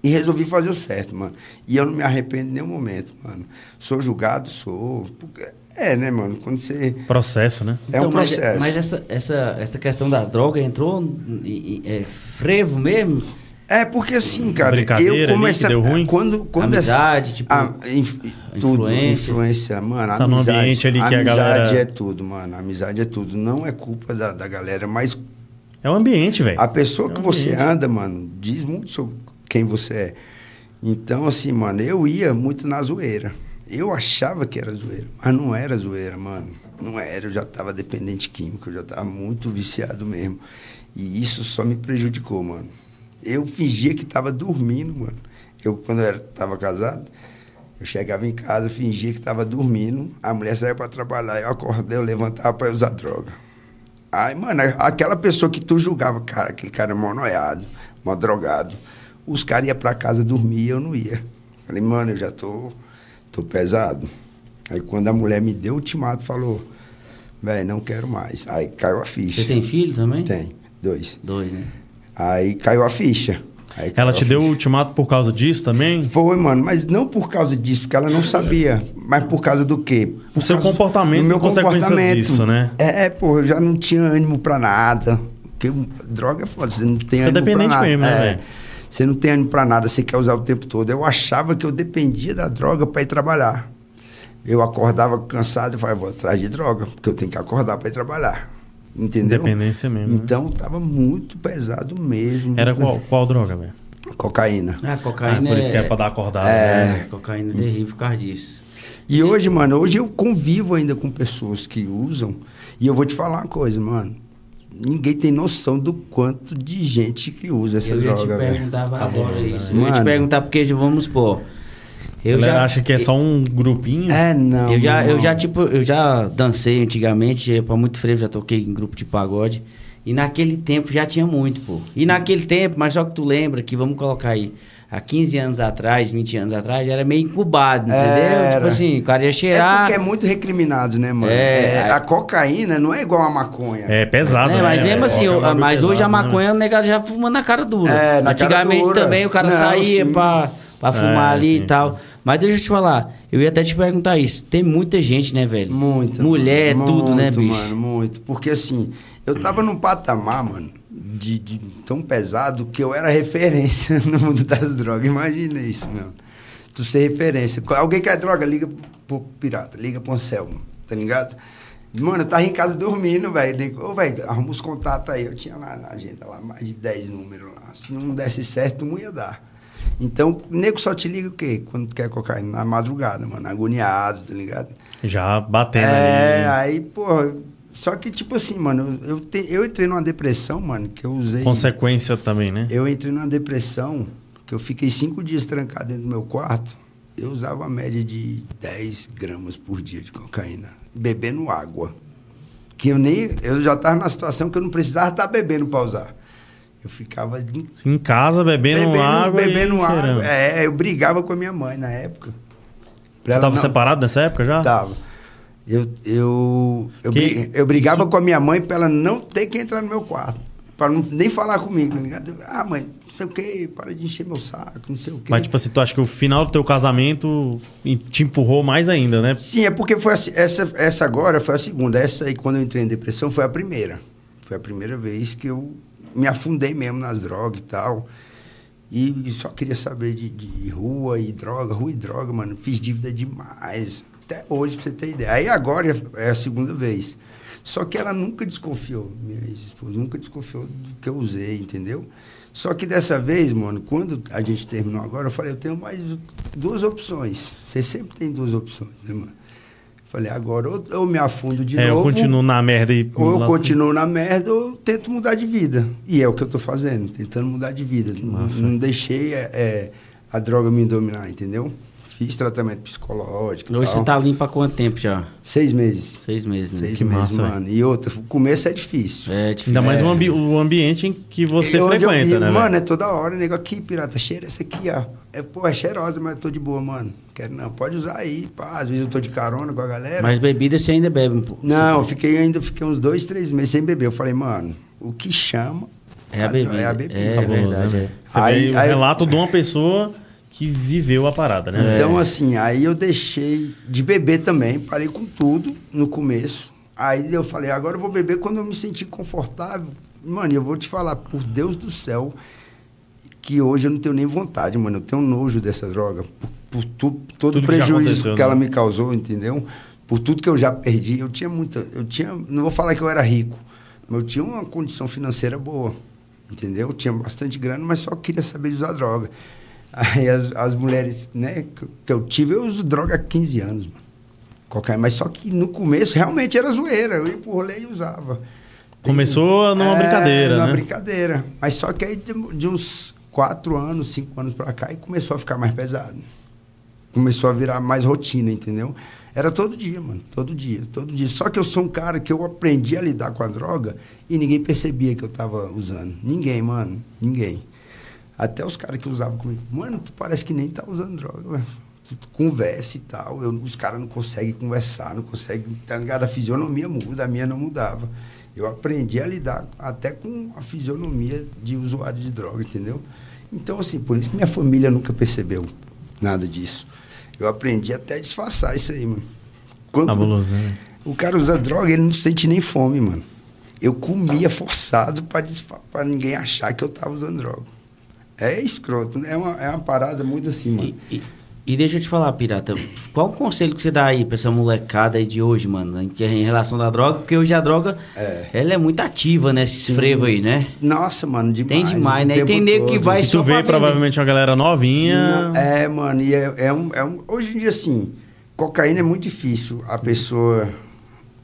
E resolvi fazer o certo, mano. E eu não me arrependo em nenhum momento, mano. Sou julgado, sou. porque- É, né, mano? Quando você. Processo, né? É um mas- processo. Mas, essa, essa, essa questão das drogas entrou em, em- é, frevo mesmo? É porque assim, cara, Brincadeira eu ali comecei. que deu ruim? Quando, quando Amizade, tipo, a, inf- tudo, influência. influência, mano. Tá no amizade, ambiente ali que a amizade galera- é tudo, mano. Amizade é tudo. Não é culpa da, da galera, mas É o ambiente, velho. a pessoa É que o você ambiente. anda, mano, diz muito sobre quem você é. Então, assim, mano, eu ia muito na zoeira. Eu achava que era zoeira, mas não era zoeira, mano. Não era, eu já estava dependente químico, eu já estava muito viciado mesmo. E isso só me prejudicou, mano. Eu fingia que estava dormindo, mano. Eu, quando eu estava casado, eu chegava em casa, fingia que estava dormindo, a mulher saía para trabalhar, eu acordei, eu levantava para usar droga. Aí, mano, aquela pessoa que tu julgava, cara, aquele cara é mó noiado, mó drogado. Os caras iam pra casa dormir e eu não ia. Falei, mano, eu já tô, tô pesado. Aí quando a mulher me deu o ultimato, falou, velho, não quero mais. Aí caiu a ficha. Você tem filho também? Tem, dois. Dois, né? Aí caiu a ficha. Aí Ela te deu o ultimato por causa disso também? Foi, mano, mas não por causa disso, porque ela não sabia. Mas por causa do quê? Por O seu comportamento do meu comportamento. disso, né? É, pô, eu já não tinha ânimo pra nada. Porque droga é foda, você não tem Fica ânimo pra dependente nada. mesmo, né, É, velho? Você não tem ânimo pra nada, você quer usar o tempo todo. Eu achava que eu dependia da droga pra ir trabalhar. Eu acordava cansado e falava, vou atrás de droga, porque eu tenho que acordar pra ir trabalhar. Entendeu? Independência mesmo. né? Então tava muito pesado mesmo. Era qual, qual droga, velho? Cocaína. Ah, Ah, cocaína por isso que é é, pra dar acordada. É. né? cocaína é terrível por causa disso. E hoje, mano, hoje eu convivo ainda com pessoas que usam. E eu vou te falar uma coisa, mano. Ninguém tem noção do quanto de gente que usa essa eu ia te droga, velho. perguntar Tá agora bom, isso. né? Eu ia te Mano. perguntar porque, vamos supor, Eu Ela já acha que é só um grupinho. É, não. eu já, eu já, tipo, eu já dancei antigamente, pra muito frevo, já toquei em grupo de pagode. E naquele tempo já tinha muito, pô. E naquele tempo, mas só que tu lembra que, vamos colocar aí, há 15 anos atrás, 20 anos atrás, era meio incubado, entendeu? Era. Tipo assim, o cara ia É cheirar. porque é muito recriminado, né, mano? É, É, a cocaína não é igual a maconha. É pesado, É, né? mas mesmo É, assim, é mas hoje a pesado, né? maconha o negado já fuma na cara dura. É, na cara Antigamente dura. também o cara Não, saía sim. pra, pra fumar É, ali sim, e tal. Mas deixa eu te falar, eu ia até te perguntar isso. Tem muita gente, né, velho? Muito. Mulher, mano, tudo, né, muito, bicho? mano, muito. Porque assim, eu tava num patamar, mano, de, de tão pesado que eu era referência no mundo das drogas. Imagina isso, meu. Tu ser referência. Alguém quer droga, liga pro pirata, liga pro Anselmo, tá ligado? Mano, eu tava em casa dormindo, velho. Ô, velho, arruma os contatos aí. Eu tinha lá na agenda lá mais de 10 números lá. Se não desse certo, não ia dar. Então, o nego só te liga o quê? Quando quer cocaína? Na madrugada, mano. Agoniado, tá ligado? Já batendo É, ali. aí, porra. Só que, tipo assim, mano, eu, te- eu entrei numa depressão, mano, que eu usei. Consequência também, né? Eu entrei numa depressão que eu fiquei cinco dias trancado dentro do meu quarto. Eu usava uma média de 10 gramas por dia de cocaína, bebendo água. Que eu nem. Eu já estava na situação que eu não precisava estar bebendo para usar. Eu ficava em Em casa, bebendo, água. e bebendo cheirando. água. É, eu brigava com a minha mãe na época. Pra Você tava não- separado nessa época já? Tava. Eu, eu, eu, Que- bri- eu brigava isso- com a minha mãe pra ela não ter que entrar no meu quarto. Pra não, nem falar comigo, tá ligado? Ah, mãe, não sei o quê, para de encher meu saco, não sei o quê. Mas, tipo assim, tu acha que o final do teu casamento te empurrou mais ainda, né? Sim, é porque foi assim, essa, essa agora foi a segunda. Essa aí, quando eu entrei em depressão, foi a primeira. Foi a primeira vez que eu me afundei mesmo nas drogas e tal. E só queria saber de, de rua e droga, rua e droga, mano. Fiz dívida demais. Até hoje, pra você ter ideia. Aí agora é a segunda vez. Só que ela nunca desconfiou, minha ex-esposa, nunca desconfiou do que eu usei, entendeu? Só que dessa vez, mano, quando a gente terminou agora, eu falei, eu tenho mais duas opções. Você sempre tem duas opções, né, mano? Falei, agora ou eu me afundo de é, novo. eu continuo na merda e. Ou eu continuo na merda ou eu tento mudar de vida. E é o que eu tô fazendo, tentando mudar de vida. Não, Massa. não deixei é, é, a droga me dominar, entendeu? Fiz tratamento psicológico. Hoje tal. você tá limpo há quanto tempo já? Seis meses. Seis meses, né? Seis Que meses, massa, mano. E outra, o começo é difícil. É difícil. Ainda mais É. o, ambi- o ambiente em que você E onde eu frequenta, vivo, né? Mano, velho? é toda hora, nego aqui, pirata, cheira essa aqui, ó. É, pô, é cheirosa, mas eu tô de boa, mano. Quero não, pode usar aí, pá. Às vezes eu tô de carona com a galera. Mas bebida você ainda bebe um pouco. Não, eu fiquei ainda, fiquei uns dois, três meses sem beber. Eu falei, mano, o que chama É a bebida. É a bebida. É Cabuloso, verdade, né, é. velho? Você Aí- aí- relato de uma pessoa que viveu a parada, né? Então, É. assim, aí eu deixei de beber também, parei com tudo no começo. Aí eu falei, agora eu vou beber quando eu me sentir confortável. Mano, eu vou te falar, por Deus do céu, que hoje eu não tenho nem vontade, mano. Eu tenho nojo dessa droga. Por, por tu- todo Tudo o que prejuízo aconteceu, que ela né? me causou, entendeu? Por tudo que eu já perdi. Eu tinha muita. Eu tinha. Não vou falar que eu era rico, mas eu tinha uma condição financeira boa. Entendeu? Eu tinha bastante grana, mas só queria saber usar droga. Aí as, as mulheres, né, que, que eu tive, eu uso droga há 15 anos, mano. Cocaína. Mas só que no começo realmente era zoeira. Eu ia pro rolê e usava. Começou numa É, brincadeira, numa né? brincadeira. Mas só que aí de, de uns quatro anos, cinco anos pra cá, e começou a ficar mais pesado. Começou a virar mais rotina, entendeu? Era todo dia, mano. Todo dia, todo dia. Só que eu sou um cara que eu aprendi a lidar com a droga e ninguém percebia que eu tava usando. Ninguém, mano. Ninguém. Até os caras que usavam comigo. Mano, tu parece que nem tá usando droga. Tu, tu conversa e tal. Eu, os caras não conseguem conversar, não conseguem. Tá ligado? A fisionomia muda, a minha não mudava. Eu aprendi a lidar até com a fisionomia de usuário de droga, entendeu? Então, assim, por isso que minha família nunca percebeu nada disso. Eu aprendi até a disfarçar isso aí, mano. Quando Cabuloso, né? o cara usa droga, ele não sente nem fome, mano. Eu comia forçado pra, desfa- pra ninguém achar que eu tava usando droga. É escroto, é uma, é uma parada muito assim, mano. E, e- e deixa eu te falar, Pirata, qual o conselho que você dá aí pra essa molecada aí de hoje, mano, em, relação da droga? Porque hoje a droga, É. ela é muito ativa, né, esses frevos aí, né? Nossa, mano, demais. Tem demais, né? E tem nego que vai E só tu vê provavelmente uma galera novinha. Não, é, mano, e é, é um, é um. Hoje em dia, assim, cocaína é muito difícil a pessoa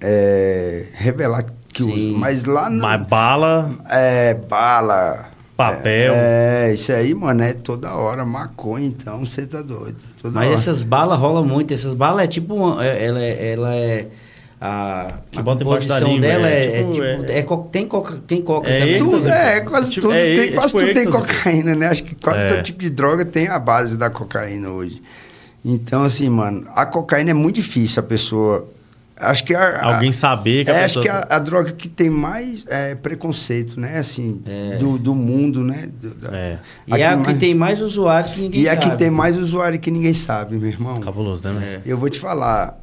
é, revelar que Sim. usa. Mas lá no. Mas bala. É, bala, papel. É, isso aí, mano, é toda hora. Maconha, então, você tá doido. Toda Mas hora. essas balas rolam muito. Essas balas é tipo. uma- é- Ela é. Ela é a, Que a composição língua, dela é é, é tipo- tipo. é- é co- tem coca, tem coca É também. Tudo, é, quase Tipo, tudo, é, tem, é quase tipo tudo tem cocaína, né? Acho que quase É. todo tipo de droga tem a base da cocaína hoje. Então, assim, mano, a cocaína é muito difícil a pessoa. Acho que a, a- Alguém saber que a é, acho pessoa... que a, a droga que tem mais é, preconceito, né? Assim, do, do mundo, né? Do- da- É. E é a que mais- tem mais usuários que ninguém E é a sabe. que tem mais usuário que ninguém sabe, meu irmão. Cabuloso, né? É. Eu vou te falar.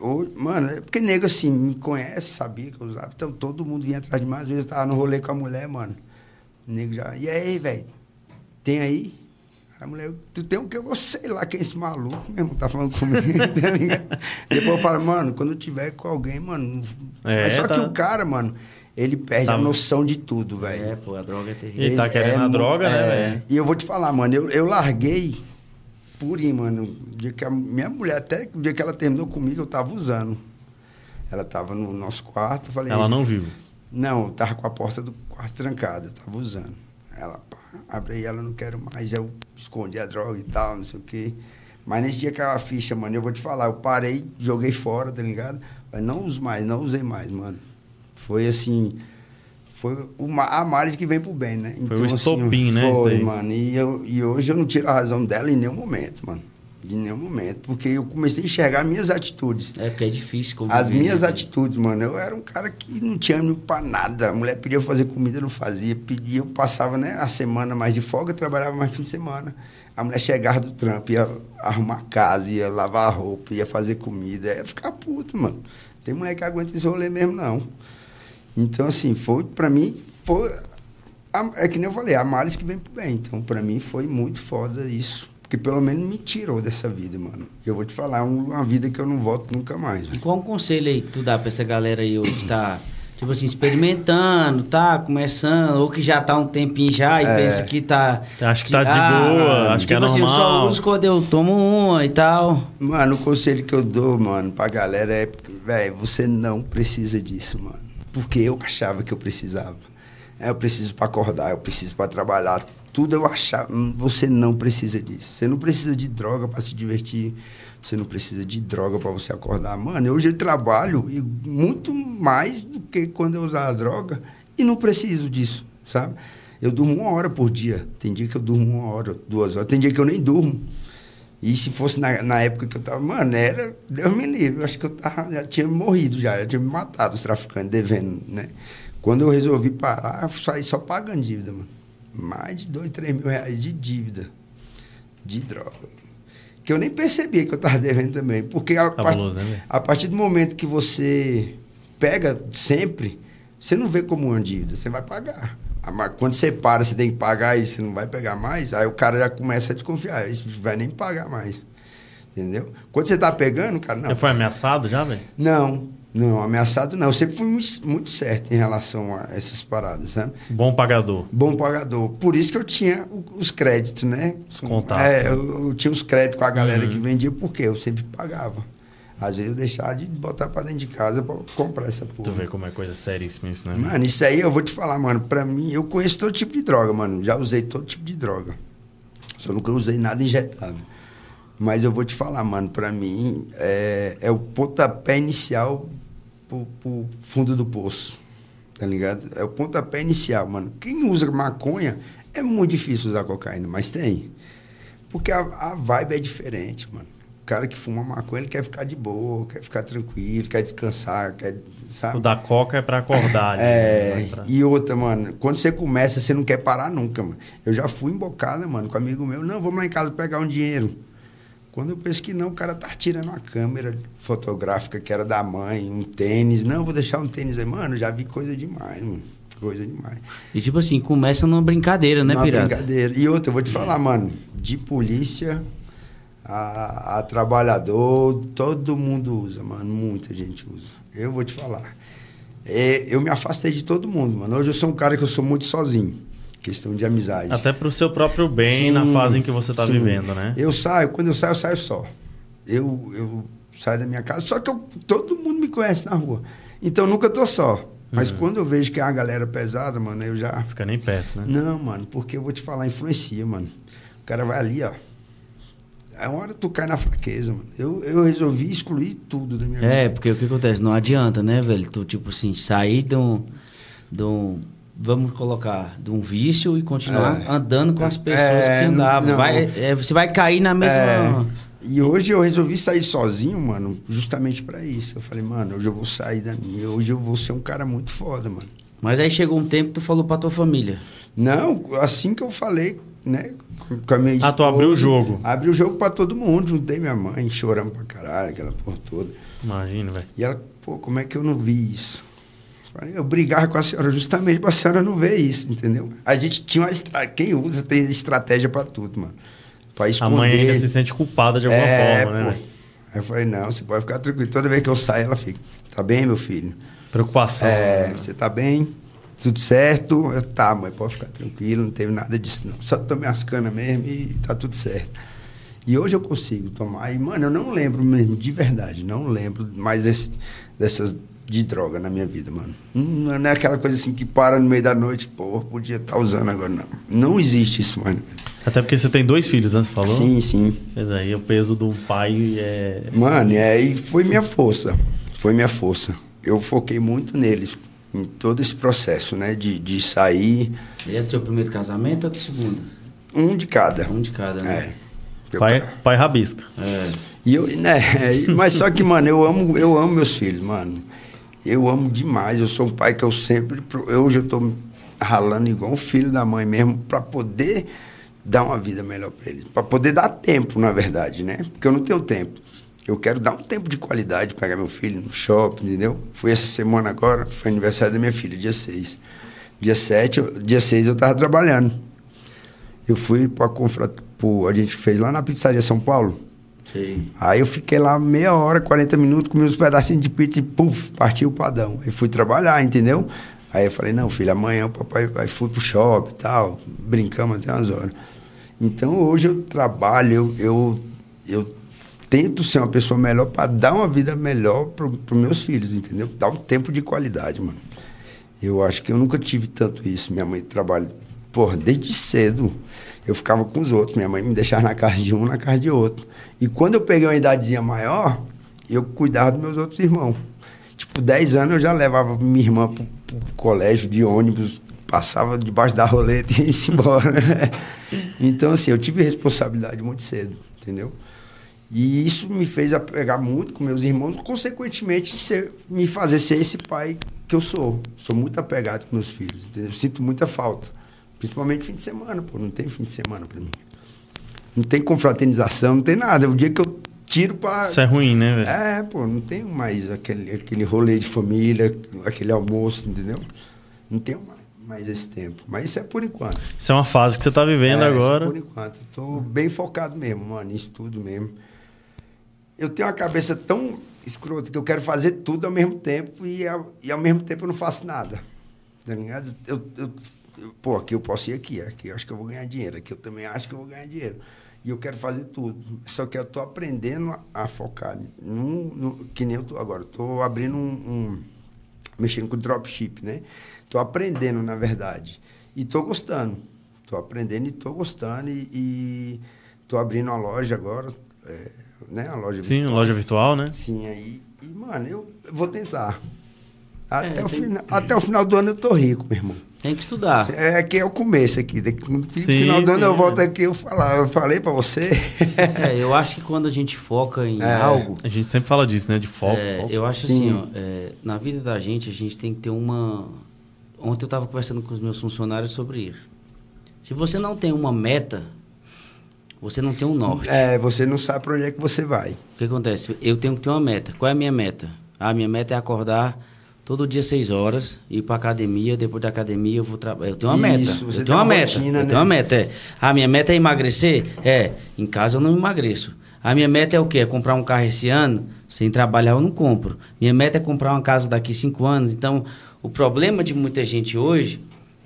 Hoje, mano, é porque nego assim, me conhece, sabia que eu usava. Então todo mundo vinha atrás de mim. Às vezes eu tava no rolê com a mulher, mano. O nego já. E aí, velho? Tem aí? A mulher, tu tem o que? Eu sei lá quem é esse maluco mesmo, tá falando comigo? Depois eu falo, mano, quando eu tiver com alguém, mano. É, Mas só tá. que o cara, mano, ele perde Tá. a noção de tudo, velho. É, pô, a droga é terrível. Ele tá querendo a muito- droga, né, é. velho? E eu vou te falar, mano, eu, eu larguei por ir, mano. O dia que a minha mulher, até o dia que ela terminou comigo, eu tava usando. Ela tava no nosso quarto, eu falei. Ela não viu. Não, eu tava com a porta do quarto trancada, eu tava usando. Ela, pá, abre aí, ela não quero mais. Eu escondi a droga e tal, não sei o quê. Mas nesse dia que a ficha, mano, eu vou te falar, eu parei, joguei fora, tá ligado? Mas não uso mais, não usei mais, mano. Foi assim. Foi uma, a males que vem pro bem, né? Foi o estopim, né, isso Foi, mano. E, eu, e hoje eu não tiro a razão dela em nenhum momento, mano. De nenhum momento. Porque eu comecei a enxergar minhas atitudes. É porque é difícil conviver. As minhas né? atitudes, mano, eu era um cara que não tinha ânimo pra nada. A mulher pedia fazer comida, eu não fazia. Pedia, eu passava né, a semana mais de folga, eu trabalhava mais fim de semana. A mulher chegava do trampo, ia arrumar casa, ia lavar roupa, ia fazer comida. Ia ficar puto, mano. Tem mulher que aguenta esse rolê mesmo, não. Então, assim, foi, pra mim, foi. a- É que nem eu falei, a males que vem pro bem. Então, pra mim, foi muito foda isso. Porque pelo menos me tirou dessa vida, mano. E eu vou te falar, é um- uma vida que eu não volto nunca mais. E qual um conselho aí que tu dá pra essa galera aí hoje que tá, tipo assim, experimentando, tá começando, ou que já tá um tempinho já e É. pensa que tá... Acho que tá de boa, acho que é tipo assim, eu só normal. uso quando eu tomo uma e tal. Mano, o conselho que eu dou, mano, pra galera é, velho, você não precisa disso, mano. Porque eu achava que eu precisava. É, eu preciso pra acordar, eu preciso pra trabalhar. Tudo eu achava. Você não precisa disso. Você não precisa de droga pra se divertir. Você não precisa de droga pra você acordar. Mano, hoje eu trabalho e muito mais do que quando eu usava droga e não preciso disso, sabe? Eu durmo uma hora por dia. Tem dia que eu durmo uma hora, duas horas. Tem dia que eu nem durmo. E se fosse na, na época que eu tava, mano, era, Deus me livre, eu acho que eu tava, já tinha morrido já, já tinha me matado os traficantes, devendo, né? Quando eu resolvi parar, eu saí só pagando dívida, mano. Mais de dois, três mil reais de dívida de droga. Que eu nem percebia que eu tava devendo também, porque a, par- Cabuloso, né, a partir do momento que você pega sempre, você não vê como uma dívida, você vai pagar. Mas quando você para, você tem que pagar e você não vai pegar mais, aí o cara já começa a desconfiar, esse vai nem pagar mais. Entendeu? Quando você tá pegando, cara, não. Já foi ameaçado já, velho? Não, não, ameaçado não. Eu sempre fui muito, certo em relação a essas paradas, sabe? Bom pagador. Bom pagador. Por isso que eu tinha os créditos, né? Os contatos. É, eu, eu tinha os créditos com a galera Uhum. que vendia, porque eu sempre pagava. Às vezes eu deixava de botar pra dentro de casa pra comprar essa Tu porra. vê como é coisa seríssima isso, né? Mano, isso aí eu vou te falar, mano. Pra mim, eu conheço todo tipo de droga, mano. Já usei todo tipo de droga. Só nunca usei nada injetável. Mas eu vou te falar, mano, pra mim é, é o pontapé inicial pro, pro fundo do poço. Tá ligado? É o pontapé inicial, mano. Quem usa maconha é muito difícil usar cocaína, mas tem. Porque a, a vibe é diferente, mano. O cara que fuma maconha, ele quer ficar de boa, quer ficar tranquilo, quer descansar, quer, sabe? O da coca é pra acordar. É, né? Pra- e outra, mano, quando você começa, você não quer parar nunca, mano. Eu já fui embocada, mano, com um amigo meu, não, vamos lá em casa pegar um dinheiro. Quando eu penso que não, o cara tá tirando uma câmera fotográfica que era da mãe, um tênis. Não, vou deixar um tênis aí. Mano, já vi coisa demais, mano. Coisa demais. E tipo assim, começa numa brincadeira, né, Não, pirata? brincadeira. E outra, eu vou te falar, mano, de polícia a, a trabalhador, todo mundo usa, mano. Muita gente usa. Eu vou te falar. É, eu me afastei de todo mundo, mano. Hoje eu sou um cara que eu sou muito sozinho. Questão de amizade. Até pro seu próprio bem Sim, na fase em que você tá sim. vivendo, né? Eu saio, quando eu saio, eu saio só. Eu, eu saio da minha casa, só que eu- todo mundo me conhece na rua. Então nunca tô só. Mas quando eu vejo que é uma galera pesada, mano, eu já. Fica nem perto, né? Não, mano, porque eu vou te falar, influencia, mano. O cara vai ali, ó. É uma hora tu cai na fraqueza, mano. Eu, eu resolvi excluir tudo da minha vida. É, porque o que acontece? Não adianta, né, velho? Tu, tipo assim, sair de um. De um vamos colocar, de um vício e continuar É. andando com as pessoas É, que andavam. não. Vai, é, você vai cair na mesma. É, e hoje eu resolvi sair sozinho, mano, justamente pra isso. Eu falei, mano, hoje eu vou sair da minha. Hoje eu vou ser um cara muito foda, mano. Mas aí chegou um tempo que tu falou pra tua família. Não, assim que eu falei, né, com a minha Ah, tu abriu o esposa, jogo. Abri o jogo pra todo mundo. Juntei minha mãe, chorando pra caralho, aquela porra toda. Imagina, velho. E ela, pô, como é que eu não vi isso? Eu brigava com a senhora justamente pra senhora não ver isso, entendeu? A gente tinha uma estra... Quem usa tem estratégia pra tudo, mano. Pra A esconder. mãe ainda se sente culpada de alguma é, forma, né? pô. Aí eu falei, não, você pode ficar tranquilo. Toda vez que eu saio, ela fica, tá bem, meu filho? Preocupação. É, né? você tá bem? Tudo certo? Eu, tá, mãe, pode ficar tranquilo, não teve nada disso, não. Só tomei as canas mesmo e tá tudo certo. E hoje eu consigo tomar. E, mano, eu não lembro mesmo, de verdade, não lembro mais desse, dessas de droga na minha vida, mano. Não, não é aquela coisa assim que para no meio da noite, pô, podia estar usando agora, não. Não existe isso, mano. Até porque você tem dois filhos, né? Você falou? Sim, sim. Mas aí o peso do pai é. Mano, e aí foi minha força. Foi minha força. Eu foquei muito neles, em todo esse processo, né? De, de sair, E é do seu primeiro casamento ou do segundo? um de cada. Um de cada, né? É. Pai, pai rabisca. É. E eu, né, mas só que, mano, eu amo, eu amo meus filhos, mano. Eu amo demais. Eu sou um pai que eu sempre. Hoje eu tô ralando igual um filho da mãe mesmo, pra poder dar uma vida melhor pra eles. Pra poder dar tempo, na verdade, né? Porque eu não tenho tempo. Eu quero dar um tempo de qualidade, pegar meu filho no shopping, entendeu? Fui essa semana agora, foi aniversário da minha filha, dia 6. Dia 7, eu- dia 6 eu tava trabalhando. Eu fui confra... pro- a gente fez lá na pizzaria São Paulo. Sei. Aí eu fiquei lá meia hora, 40 minutos, comi uns pedacinhos de pizza e puf, partiu o padrão. Aí fui trabalhar, entendeu? Aí eu falei, não, filho, amanhã o papai vai fui pro shopping e tal, brincamos até umas horas. Então hoje eu trabalho, eu, eu, eu tento ser uma pessoa melhor para dar uma vida melhor para meus filhos, entendeu? Dar um tempo de qualidade, mano. Eu acho que eu nunca tive tanto isso. Minha mãe trabalha, porra, desde cedo. Eu ficava com os outros. Minha mãe me deixava na casa de um, na casa de outro. E quando eu peguei uma idadezinha maior, eu cuidava dos meus outros irmãos. Tipo, 10 anos eu já levava minha irmã pro, pro colégio de ônibus, passava debaixo da roleta e ia embora. então, assim, eu tive responsabilidade muito cedo, entendeu? E isso me fez apegar muito com meus irmãos, consequentemente ser, me fazer ser esse pai que eu sou. Sou muito apegado com meus filhos, entendeu? Sinto muita falta. Principalmente fim de semana, pô. Não tem fim de semana pra mim. Não tem confraternização, não tem nada. O dia que eu tiro pra. Isso é ruim, né, velho? É, pô, não tenho mais aquele, aquele rolê de família, aquele almoço, entendeu? Não tenho mais, mais esse tempo. Mas isso é por enquanto. Isso é uma fase que você tá vivendo É, isso agora. Por enquanto. Tô bem focado mesmo, mano, nisso tudo mesmo. Eu tenho uma cabeça tão escrota que eu quero fazer tudo ao mesmo tempo e ao, e ao mesmo tempo eu não faço nada. Tá ligado? Eu, eu- eu- pô, aqui eu posso ir aqui, aqui eu acho que eu vou ganhar dinheiro, aqui eu também acho que eu vou ganhar dinheiro. E eu quero fazer tudo. Só que eu tô aprendendo a, a focar. Num, num- que nem eu tô agora. Tô abrindo um, um mexendo com dropship, né? Tô aprendendo, na verdade. E tô gostando. Tô aprendendo e tô gostando. E, e tô abrindo uma loja agora, é, né? Uma loja Sim, virtual. loja virtual, né? Sim, aí. E, mano, eu vou tentar. Até, É, o tem- fina- até o final do ano eu tô rico, meu irmão. Tem que estudar. É, aqui é o começo aqui. No final do ano sim, eu é. volto aqui eu falar. Eu falei pra você. É, eu acho que quando a gente foca em É. algo, A gente sempre fala disso, né? De foco. É, foco. eu acho Sim. assim, ó, é, na vida da gente, a gente tem que ter uma. Ontem eu estava conversando com os meus funcionários sobre isso. Se você não tem uma meta, você não tem um norte. É, você não sabe pra onde é que você vai. O que acontece? Eu tenho que ter uma meta. Qual é a minha meta? A minha meta é acordar todo dia 6 horas, ir para academia, depois da academia eu vou trabalhar. Eu tenho uma Isso, meta. Eu tenho uma uma meta. rotina, eu né? tenho uma meta, é. A minha meta é emagrecer? É. Em casa eu não emagreço. A minha meta é o quê? É comprar um carro esse ano? Sem trabalhar eu não compro. Minha meta é comprar uma casa daqui cinco anos. Então, o problema de muita gente hoje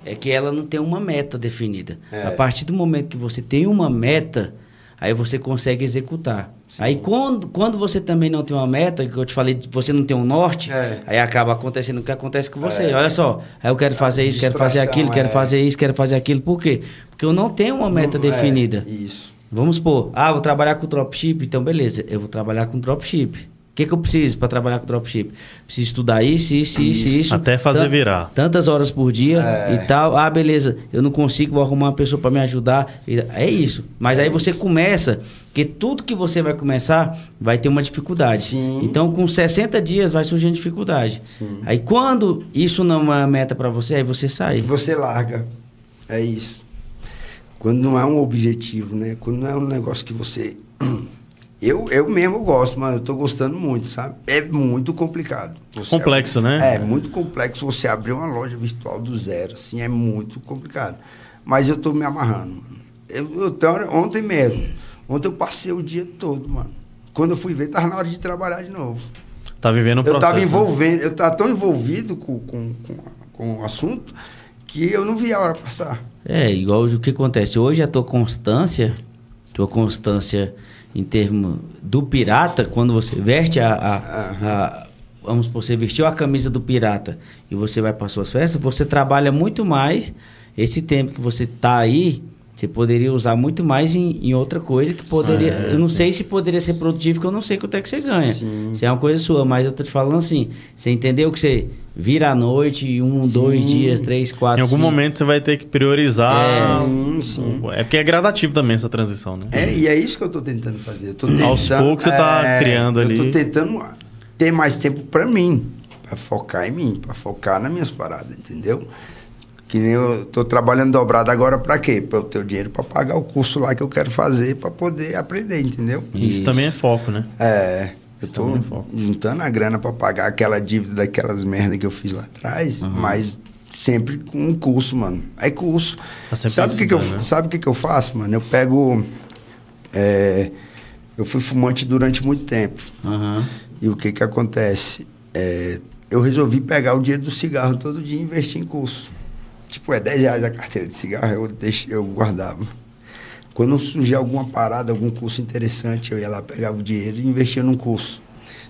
é que ela não tem uma meta definida. É. A partir do momento que você tem uma meta, aí você consegue executar. Aí quando, quando você também não tem uma meta, que eu te falei, você não tem um norte, É. aí acaba acontecendo o que acontece com você. É. Olha só, aí eu quero fazer isso, quero fazer aquilo, quero é. fazer isso, quero fazer aquilo. Por quê? Porque eu não tenho uma meta Não- é, definida. isso. Vamos supor, ah, vou trabalhar com dropship, então beleza, eu vou trabalhar com dropship. O que, que eu preciso para trabalhar com dropship? Preciso estudar isso, isso, isso, Isso. isso. Até fazer virar. Tantas horas por dia É. e tal. Ah, beleza, eu não consigo, vou arrumar uma pessoa para me ajudar. É isso. Mas É aí você isso. começa, porque tudo que você vai começar vai ter uma dificuldade. Sim. Então, com 60 dias vai surgindo dificuldade. Sim. Aí quando isso não é uma meta para você, aí você sai. Você larga. É isso. Quando não é um objetivo, né? Quando não é um negócio que você. Eu, eu mesmo gosto, mas eu tô gostando muito, sabe? É muito complicado. Você Complexo, abrir- né? É, muito complexo você abrir uma loja virtual do zero, assim, é muito complicado. Mas eu tô me amarrando, mano. Eu, eu tô- ontem mesmo. Ontem eu passei o dia todo, mano. Quando eu fui ver, tava na hora de trabalhar de novo. Tá vivendo o Eu processo. estava né? envolvendo, eu estava tão envolvido com, com, com, com o assunto que eu não vi a hora passar. É, igual o que acontece. Hoje a tua constância, tua constância em termos do pirata, quando você veste a. a- a- vamos supor, você vestiu a camisa do pirata e você vai para suas festas, você trabalha muito mais. Esse tempo que você tá aí, você poderia usar muito mais em, em outra coisa que poderia. Certo. Eu não sei se poderia ser produtivo, porque eu não sei quanto é que você ganha. Sim. Isso é uma coisa sua, mas eu tô te falando assim. Você entendeu que você vira à noite, um, Sim. dois dias, três, quatro. Em algum cinco. momento você vai ter que priorizar. Sim, sim. É porque é gradativo também essa transição, né? É, e é isso que eu estou tentando fazer. Eu tô tentando, Aos poucos você tá criando ali. Eu estou tentando ter mais tempo para mim, para focar em mim, para focar nas minhas paradas, entendeu? Que nem eu tô trabalhando dobrado agora para quê? Para eu ter o dinheiro para pagar o curso lá que eu quero fazer para poder aprender, entendeu? Isso, Isso. também é foco, né? É, eu também é juntando a grana para pagar aquela dívida daquelas merda que eu fiz lá atrás, mas sempre com um curso, mano. É curso. Tá Sabe o que, que eu né? sabe o que, que eu faço, mano? Eu pego é, eu fui fumante durante muito tempo. Aham. E o que que acontece? É, eu resolvi pegar o dinheiro do cigarro todo dia e investir em curso. Tipo, é 10 reais a carteira de cigarro, eu, deixo, eu guardava. Quando surgia alguma parada, algum curso interessante, eu ia lá, pegava o dinheiro e investia num curso.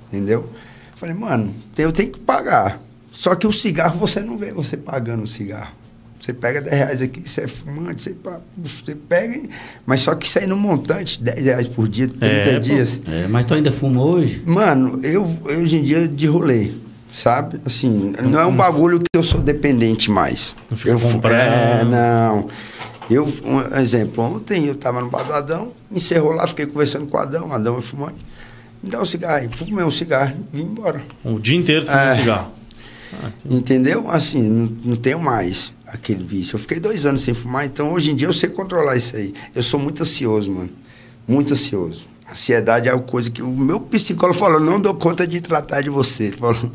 Entendeu? Falei, mano, eu tenho que pagar. Só que o cigarro você não vê você pagando o cigarro. Você pega 10 reais aqui, você é fumante, você, você pega, e- mas só que isso aí no montante, 10 reais por dia, 30 É, dias. É, mas tu ainda fuma hoje? Mano, eu, eu hoje em dia de rolê, sabe? Assim, não é um bagulho que eu sou dependente mais. Não fica eu comprando. É, não. Eu, um exemplo, ontem eu tava no bar do Adão, encerrou lá, fiquei conversando com o Adão, o Adão é fumante. Me dá um cigarro aí, fumei um cigarro e vim embora. O dia inteiro fumando É. cigarro. Ah. Entendeu? Assim, não, não tenho mais aquele vício. Eu fiquei dois anos sem fumar, então hoje em dia eu sei controlar isso aí. Eu sou muito ansioso, mano. Muito ansioso. Ansiedade é uma coisa que o meu psicólogo falou, não dou conta de tratar de você. Ele falou,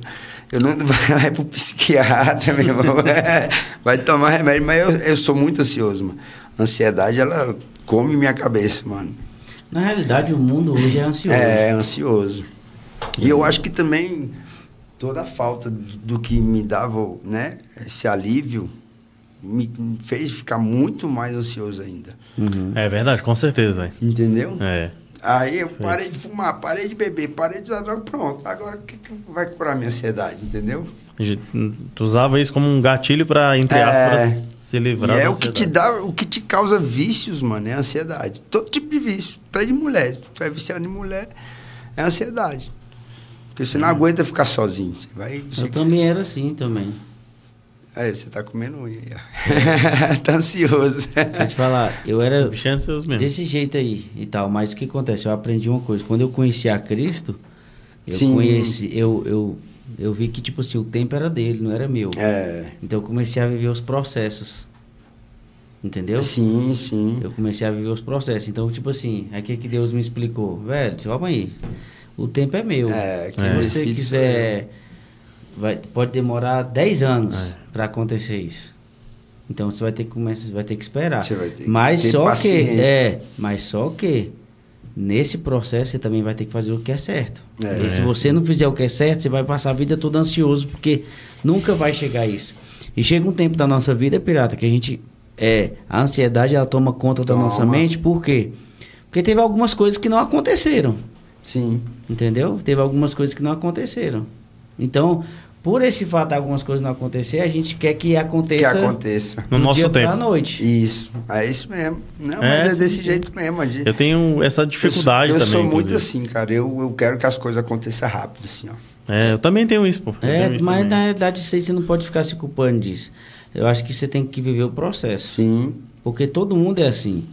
eu não vai pro psiquiatra, meu irmão. É, vai tomar remédio, mas eu, eu sou muito ansioso, mano. Ansiedade, ela come minha cabeça, mano. Na realidade, o mundo hoje é ansioso. É, ansioso. E eu acho que também toda a falta do que me dava, né, esse alívio, me me fez ficar muito mais ansioso ainda. Uhum. É verdade, com certeza, velho. Entendeu? É. Aí eu parei de fumar, parei de beber, parei de usar droga, pronto. Agora o que, que vai curar minha ansiedade, entendeu? Tu usava isso como um gatilho pra, entre É. aspas, se E livrar é da o que te ansiedade. dá, o que te causa vícios, mano, é a ansiedade. Todo tipo de vício, até de mulher. Se tu é viciado em mulher, é ansiedade. Porque você não aguenta ficar sozinho. Você vai. Você Eu também era assim também. É, você tá comendo unha aí, ó. tá ansioso. Deixa eu te falar, eu era é desse jeito aí e tal, mas o que acontece? Eu aprendi uma coisa. Quando eu conheci a Cristo, eu Sim. conheci, eu, eu, eu vi que, tipo assim, o tempo era dele, não era meu. É. Então eu comecei a viver os processos. Entendeu? Sim, sim. Eu comecei a viver os processos. Então, tipo assim, é que que Deus me explicou. Velho, calma aí. O tempo é meu. É, Se quem você quiser. Vai, pode demorar 10 anos É. pra acontecer isso. Então você vai ter que começar, vai ter que esperar. Você vai ter mas ter só paciência. que é, mas só que nesse processo você também vai ter que fazer o que é certo. É. e se você não fizer o que é certo, você vai passar a vida toda ansioso porque nunca vai chegar isso. E chega um tempo da nossa vida, pirata, que a gente é a ansiedade ela toma conta da Toma. nossa mente, por quê? Porque teve algumas coisas que não aconteceram. Sim. Entendeu? Teve algumas coisas que não aconteceram. Então, por esse fato de algumas coisas não acontecer, a gente quer que Que aconteça aconteça. No do nosso tempo. noite. Isso. É isso mesmo. Não, É, mas é sim, desse sim. jeito mesmo. de- Eu tenho essa dificuldade eu sou, também. Eu sou muito inclusive. assim, cara. Eu, eu quero que as coisas aconteçam rápido, assim, ó. É, eu também tenho isso, pô. Eu É, isso mas também. na realidade isso aí você não pode ficar se culpando disso. Eu acho que você tem que viver o processo. Sim. Porque todo mundo é assim.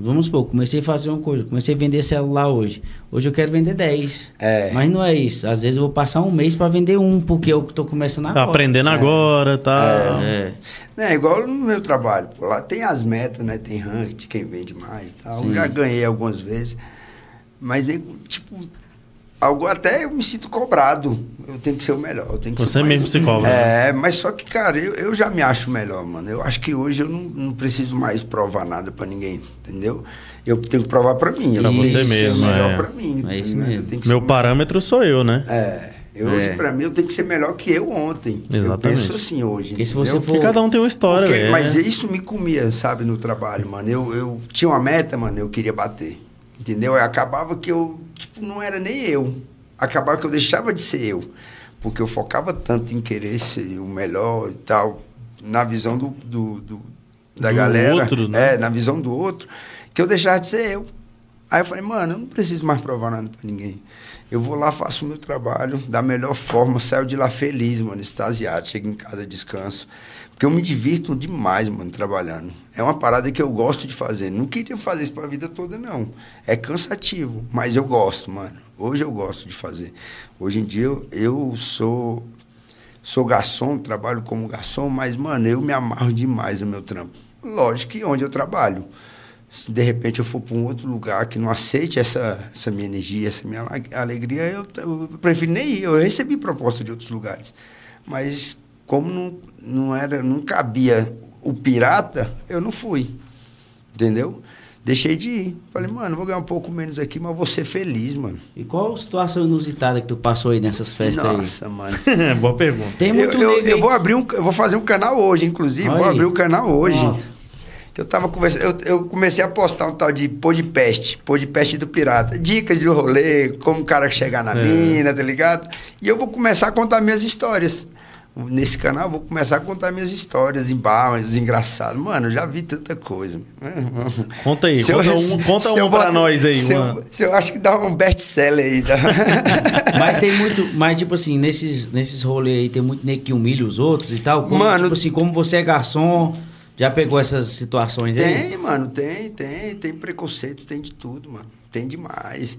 Vamos supor, comecei a fazer uma coisa, comecei a vender celular hoje. Hoje eu quero vender 10. É. Mas não é isso. Às vezes eu vou passar um mês para vender um, porque eu tô começando Tá agora. aprendendo agora, tá. É. É igual no meu trabalho. Pô, lá tem as metas, né? Tem ranking de quem vende mais e tal. Sim. Eu já ganhei algumas vezes. Mas, tipo, algo até eu me sinto cobrado. Eu tenho que ser o melhor. Eu tenho que Você ser mais- mesmo se cobra, né? É, mas só que, cara, eu, eu já me acho melhor, mano. Eu acho que hoje eu não, não preciso mais provar nada pra ninguém, entendeu? Eu tenho que provar pra mim. Pra você ser mesmo, o melhor é. pra mim. É isso mesmo. tenho que Meu parâmetro sou eu, né? é, eu, É. hoje, pra mim, eu tenho que ser melhor que eu ontem. Exatamente. Eu penso assim hoje. Porque se você for- Porque cada um tem uma história, Porque- velho. Mas É. isso me comia, sabe, no trabalho, mano. Eu, eu tinha uma meta, mano, eu queria bater. Entendeu? Acabava que eu, tipo, não era nem eu. Acabava que eu deixava de ser eu. Porque eu focava tanto em querer ser o melhor e tal, na visão do, do, do- da Do galera. outro, né? É, na visão do outro, que eu deixava de ser eu. Aí eu falei, mano, eu não preciso mais provar nada pra ninguém. Eu vou lá, faço o meu trabalho da melhor forma, saio de lá feliz, mano, extasiado, chego em casa, descanso. Porque eu me divirto demais, mano, trabalhando. É uma parada que eu gosto de fazer. Não queria fazer isso pra vida toda, não. É cansativo, mas eu gosto, mano. Hoje eu gosto de fazer. Hoje em dia eu, eu sou sou garçom, trabalho como garçom, mas, mano, eu me amarro demais no meu trampo. Lógico que onde eu trabalho. Se de repente eu for para um outro lugar que não aceite essa, essa minha energia, essa minha ale- alegria, eu, eu prefiro nem ir. Eu recebi proposta de outros lugares. Mas como não, não era, não cabia o pirata, eu não fui. Entendeu? Deixei de ir. Falei, mano, vou ganhar um pouco menos aqui, mas vou ser feliz, mano. E qual situação inusitada que tu passou aí nessas festas aí? Nossa, mano. Boa pergunta. Tem Eu, muito eu, eu aí. vou abrir um, eu vou fazer um canal hoje, inclusive, Olha vou aí. abrir um canal hoje. Pronto. Eu tava conversando, eu, eu comecei a postar um tal de podcast, podcast do pirata, dicas de rolê, como o cara chegar na É. mina, tá ligado? E eu vou começar a contar minhas histórias. Nesse canal eu vou começar a contar minhas histórias em barras, engraçado. Mano, eu já vi tanta coisa. Conta aí, Se eu conta rece- um, conta um eu pra nós aí. Se uma- eu, se eu acho que dá um best-seller aí. Tá? Mas tem muito. Mas, tipo assim, nesses, nesses rolês aí tem muito nego que humilha os outros e tal. Como, Mano- tipo assim, como você é garçom, já pegou essas situações aí? Tem, mano, tem, tem, tem preconceito, tem de tudo, mano. Tem demais.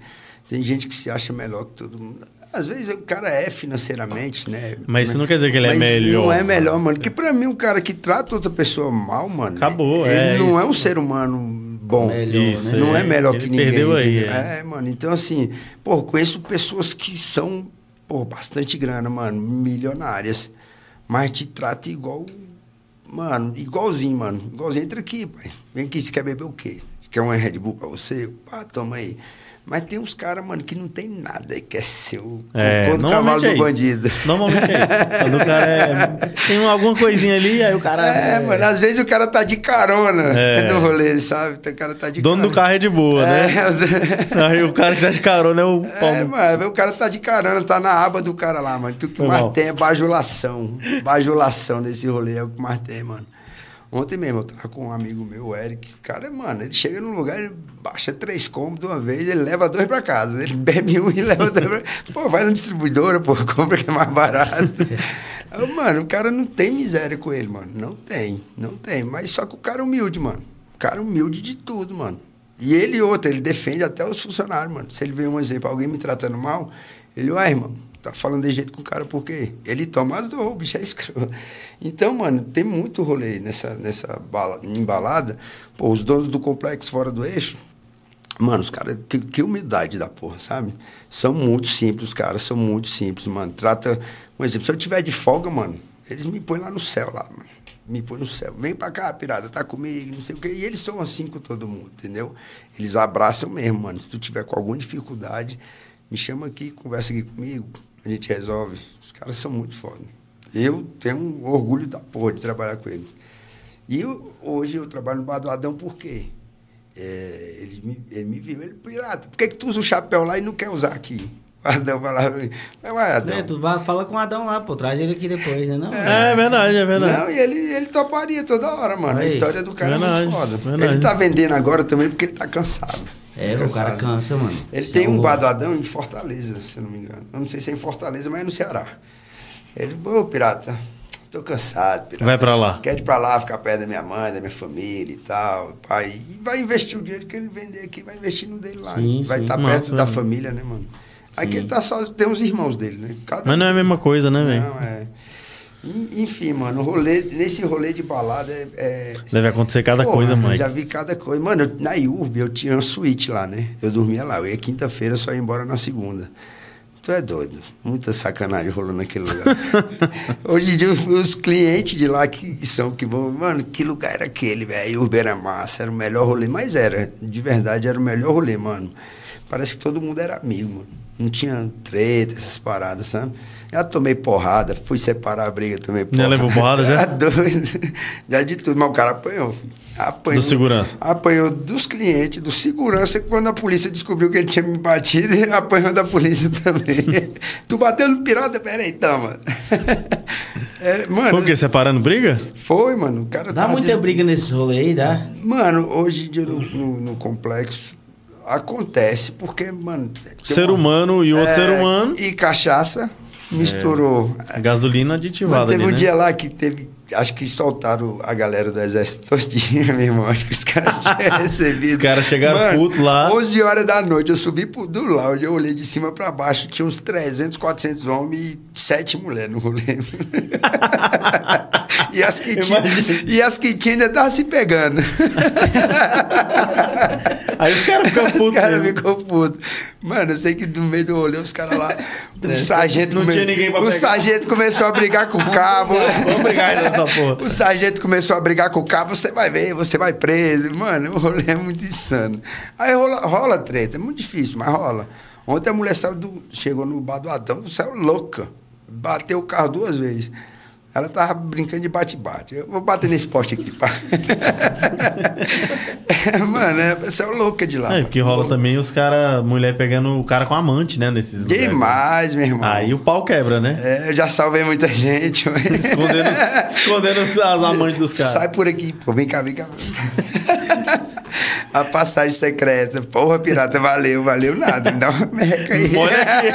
Tem gente que se acha melhor que todo mundo. Às vezes o cara é financeiramente, né? Mas isso não quer dizer que ele é Mas melhor. Não é melhor, mano. Porque pra mim, um cara que trata outra pessoa mal, mano. Acabou, ele é não isso. é um ser humano bom. Melhor, Isso, Não é, é. melhor Ele que ninguém. perdeu aí, é. é, mano. Então, assim, pô, conheço pessoas que são, pô, bastante grana, mano, milionárias. Mas te trata igual. Mano, igualzinho, mano. Igualzinho. Entra aqui, pai. Vem aqui, você quer beber o quê? Você quer uma Red Bull pra você? Pá, toma aí. Mas tem uns caras, mano, que não tem nada e quer ser o É, do cavalo é do bandido. Normalmente é isso. Quando o cara é... tem alguma coisinha ali, aí o cara. É, mano, às vezes o cara tá de carona É. no rolê, sabe? Então, O cara tá de Dono do carona. carro é de boa, né? É, Aí o cara que tá de carona é o pau. É, no- mano, o cara tá de carona, tá na aba do cara lá, mano. O que mais tem é bajulação. Bajulação nesse rolê é o que mais tem, mano. Ontem mesmo eu tava com um amigo meu, o Eric. O cara, mano, ele chega num lugar, ele baixa três combos de uma vez, ele leva dois pra casa. Ele bebe um e leva dois pra Pô, vai na distribuidora, pô, compra que é mais barato. Aí, mano, o cara não tem miséria com ele, mano. Não tem, não tem. Mas só que o cara é humilde, mano. O cara é humilde de tudo, mano. E ele e outro, ele defende até os funcionários, mano. Se ele vê um exemplo, alguém me tratando mal, ele, ué, irmão, tá falando de jeito com o cara por quê? Ele toma as dores, o bicho é escroto. Então, mano, tem muito rolê nessa, nessa bala, embalada. Pô, os donos do complexo fora do eixo, mano, os caras, que, que humildade da porra, sabe? São muito simples, os caras, são muito simples, mano. Trata, um exemplo, se eu tiver de folga, mano, eles me põem lá no céu, lá, mano. Me põe no céu. Vem pra cá, pirata, tá comigo, não sei o quê. E eles são assim com todo mundo, entendeu? Eles abraçam mesmo, mano. Se tu tiver com alguma dificuldade, me chama aqui, conversa aqui comigo, a gente resolve. Os caras são muito foda. Eu tenho um orgulho da porra de trabalhar com eles. E eu- hoje eu trabalho no Bar do Adão por quê? é, ele, me, ele me viu, ele, pirata, por que, que tu usa o chapéu lá e não quer usar aqui? O Adão falava pra mim, mas vai, Adão. É, tu vai, fala com o Adão lá, pô, traz ele aqui depois, né? Não, É, verdade, é verdade. Não, e ele, ele toparia toda hora, mano. Aí. A história do cara é Verdade, muito foda. verdade. Ele tá vendendo agora também porque ele tá cansado. É, Tá o cara cansa, mano. Ele Isso tem é um horror. bar do Adão em Fortaleza, se eu não me engano. Eu não sei se é em Fortaleza, mas é no Ceará. Ele, ô, pirata, tô cansado, pirata. Vai pra lá. Quer ir pra lá, ficar perto da minha mãe, da minha família e tal. Pai, e vai investir o dinheiro que ele vender aqui, vai investir no dele lá. Sim, vai estar Massa, perto da velho. família, né, mano? Aqui Sim. ele tá só, tem os irmãos dele, né? Cada Mas não é a mesma coisa, né, velho? não, é. En- Enfim, mano, rolê, nesse rolê de balada é. é- Deve acontecer cada Porra, coisa, Mike. Já vi cada coisa. Mano, eu- na IURB eu tinha uma suíte lá, né? Eu dormia lá. Eu ia quinta-feira, só ia embora na segunda. Tu é doido. Muita sacanagem rolando naquele lugar. Hoje em dia, os, os clientes de lá que são que vão. Mano, que lugar era aquele, velho? IURB era massa, era o melhor rolê. Mas era, de verdade, era o melhor rolê, mano. Parece que todo mundo era amigo, mano. Não tinha treta, essas paradas, sabe? Já tomei porrada, fui separar a briga também. Já levou porrada, já? Já de tudo, mas o cara apanhou. filho. Apanhou. Do segurança? Apanhou dos clientes, do segurança, quando a polícia descobriu que ele tinha me batido, ele apanhou da polícia também. tu bateu no pirata? Peraí, toma. É, mano, Foi o quê? Separando briga? foi, mano. O cara Dá tava muita des- briga nesse rolê aí, dá? Mano, hoje em dia no, no- no complexo acontece porque, mano. Ser uma- humano e outro É, ser humano. E cachaça misturou. Gasolina Mas aditivada teve ali, um né? dia lá que teve. Acho que soltaram a galera do exército todinha, meu irmão. Acho que os caras tinham recebido. Os caras chegaram puto lá. 11 horas da noite, eu subi pro, do lounge, eu olhei de cima pra baixo, tinha uns 300, 400 homens e 7 mulheres no rolê. e, as que tinha, Imagina. e as que tinha ainda estavam se pegando. Aí os caras ficam Os putos. caras mesmo. ficam putos. Mano, eu sei que no meio do rolê, os caras lá. O sargento. Não come- tinha ninguém pra O pegar. sargento começou a brigar com o cabo. Vamos brigar aí nessa porra. O sargento começou a brigar com o cabo, você vai ver, você vai preso. Mano, o rolê é muito insano. Aí rola, rola treta, é muito difícil, mas rola. Ontem a mulher saiu do, chegou no bar do Adão, saiu louca. Bateu o carro duas vezes. Ela tava brincando de bate-bate. Eu vou bater nesse poste aqui, pá. Mano, é, saiu louca de lá. É, porque rola também os caras, mulher pegando o cara com amante, né? Nesses lugares. Demais, meu irmão. Aí o pau quebra, né? É, eu já salvei muita gente. Escondendo, escondendo as amantes dos caras. Sai por aqui, pô. Vem cá, vem cá. A passagem secreta. Porra, pirata, valeu, valeu nada. Me dá uma merca aí. Olha aqui.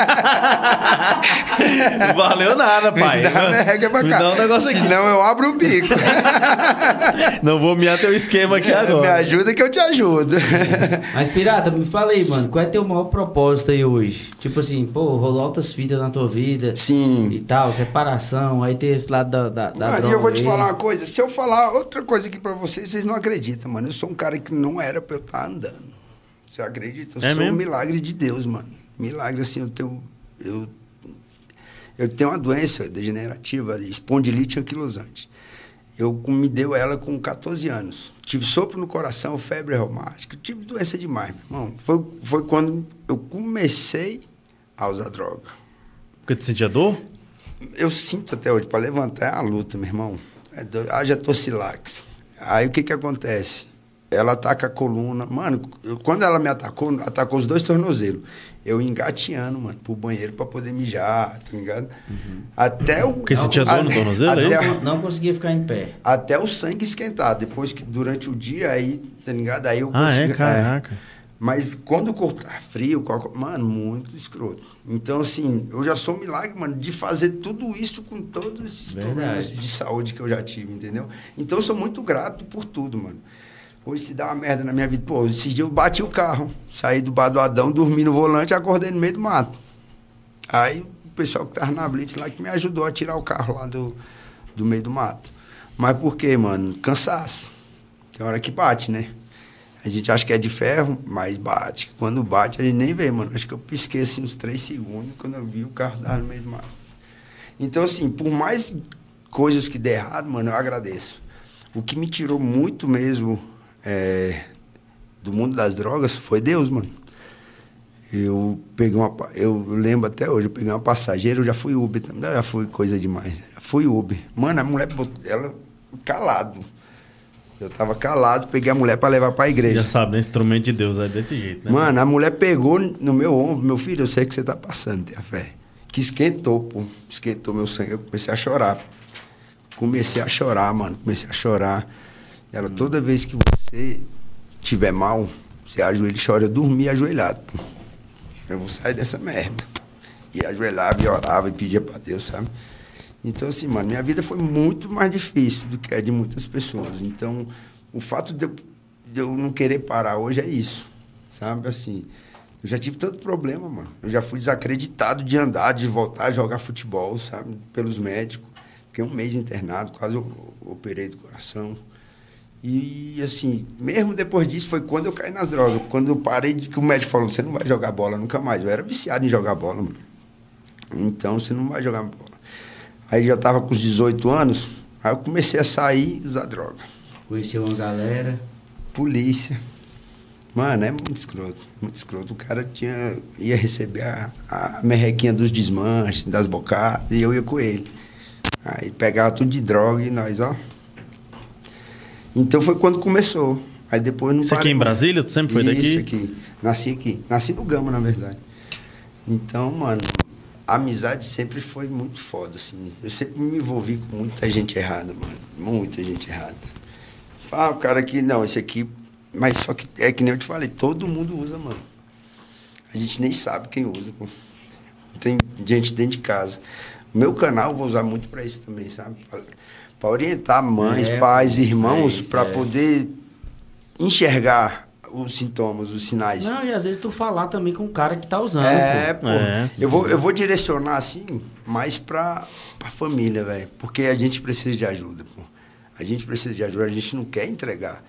Não valeu nada, pai. Me dá uma merca pra Me cá. dá um negócio aqui. Senão eu abro o bico. Não vou miar teu esquema aqui Me agora. ajuda que eu te ajudo. Mas, Pirata, me fala aí, mano, qual é teu maior propósito aí hoje? Tipo assim, pô, rolou altas fitas na tua vida e Sim. tal, separação, aí tem esse lado da, da, da Mano, e droga eu vou te aí. falar uma coisa. Se eu falar outra coisa aqui pra vocês, vocês não acreditam, mano. Eu sou um cara que não era pra eu estar andando. Você acredita? Eu É sou mesmo? um milagre de Deus, mano. Milagre, assim, eu tenho... Eu, eu tenho uma doença degenerativa, espondilite anquilosante. Eu me deu ela com 14 anos. Tive sopro no coração, febre reumática. Tive doença demais, meu irmão. Foi, foi quando eu comecei a usar droga. Porque tu sentia dor? Eu sinto até hoje, para levantar é uma luta, meu irmão. É do... Haja tocilax. Aí o que que acontece? Ela ataca a coluna. Mano, eu- quando ela me atacou, atacou os dois tornozelos. Eu engateando, mano, pro banheiro para poder mijar, tá ligado? Até o. Porque você tinha dor no tornozelo, é até, Não, não conseguia ficar em pé. até o sangue esquentar. Depois que durante o dia, aí, tá ligado? Aí eu Ah, é? consegui- Caraca. mas quando o corpo tá frio, mano, muito escroto. Então, assim, eu já sou um milagre, mano, de fazer tudo isso com todos esses Verdade. problemas de saúde que eu já tive, entendeu? Então, eu sou muito grato por tudo, mano. Hoje se dá uma merda na minha vida. Pô, esses dias eu bati o carro, saí do bar do Adão, dormi no volante acordei no meio do mato. Aí o pessoal que tava na Blitz lá que me ajudou a tirar o carro lá do, do meio do mato. Mas por quê, mano? Cansaço. Tem hora que bate, né? A gente acha que é de ferro, mas bate. Quando bate, a gente nem vê, mano. Acho que eu pisquei assim uns três segundos quando eu vi o carro dar no meio do mato. Então, assim, por mais coisas que der errado, mano, eu agradeço. O que me tirou muito mesmo é, do mundo das drogas foi Deus, mano. Eu peguei uma. Eu lembro até hoje, eu peguei uma passageira, eu já fui Uber também. Já fui coisa demais. Já fui Uber. Mano, a mulher botou ela calado. Eu tava calado, peguei a mulher para levar pra igreja. Já sabe, né? Instrumento de Deus é desse jeito, né? Mano, a mulher pegou no meu ombro, meu filho, eu sei que você tá passando, tenha fé. Que esquentou, pô. Esquentou meu sangue. Eu comecei a chorar. Comecei a chorar, mano. Comecei a chorar. Ela, toda vez que você tiver mal, você ajoelha e chora. Eu dormia ajoelhado. Eu vou sair dessa merda. E ajoelhava e orava e pedia pra Deus, sabe? Então, assim, mano, minha vida foi muito mais difícil do que a de muitas pessoas. Então, o fato de eu, de eu não querer parar hoje é isso, sabe? Assim, eu já tive tanto problema, mano. Eu já fui desacreditado de andar, de voltar a jogar futebol, sabe? Pelos médicos. Fiquei um mês internado, quase eu operei do coração. E, assim, mesmo depois disso, foi quando eu caí nas drogas. Quando eu parei, de, que o médico falou: você não vai jogar bola nunca mais. Eu era viciado em jogar bola, mano. Então, você não vai jogar bola. Aí já tava com os 18 anos, aí eu comecei a sair e usar droga. Conheceu uma galera. Polícia. Mano, é muito escroto, muito escroto. O cara tinha, ia receber a, a merrequinha dos desmanches, das bocadas, e eu ia com ele. Aí pegava tudo de droga e nós, ó. Então foi quando começou. Aí depois não Isso aqui em Brasília? Tu sempre foi Isso daqui? aqui. Nasci aqui. Nasci no Gama, na verdade. Então, mano, a amizade sempre foi muito foda, assim. Eu sempre me envolvi com muita gente errada, mano. Muita gente errada. Fala, o cara aqui, não, esse aqui. Mas só que é que nem eu te falei, todo mundo usa, mano. A gente nem sabe quem usa, pô. Tem gente dentro de casa. O meu canal eu vou usar muito pra isso também, sabe? Pra orientar mães, É, pais, irmãos, é é. poder enxergar os sintomas, os sinais. Não, e às vezes tu falar também com o cara que tá usando, É, pô. É, eu, vou, eu vou direcionar assim mais pra, pra família, velho. Porque a gente precisa de ajuda, pô. A gente precisa de ajuda, a gente não quer entregar.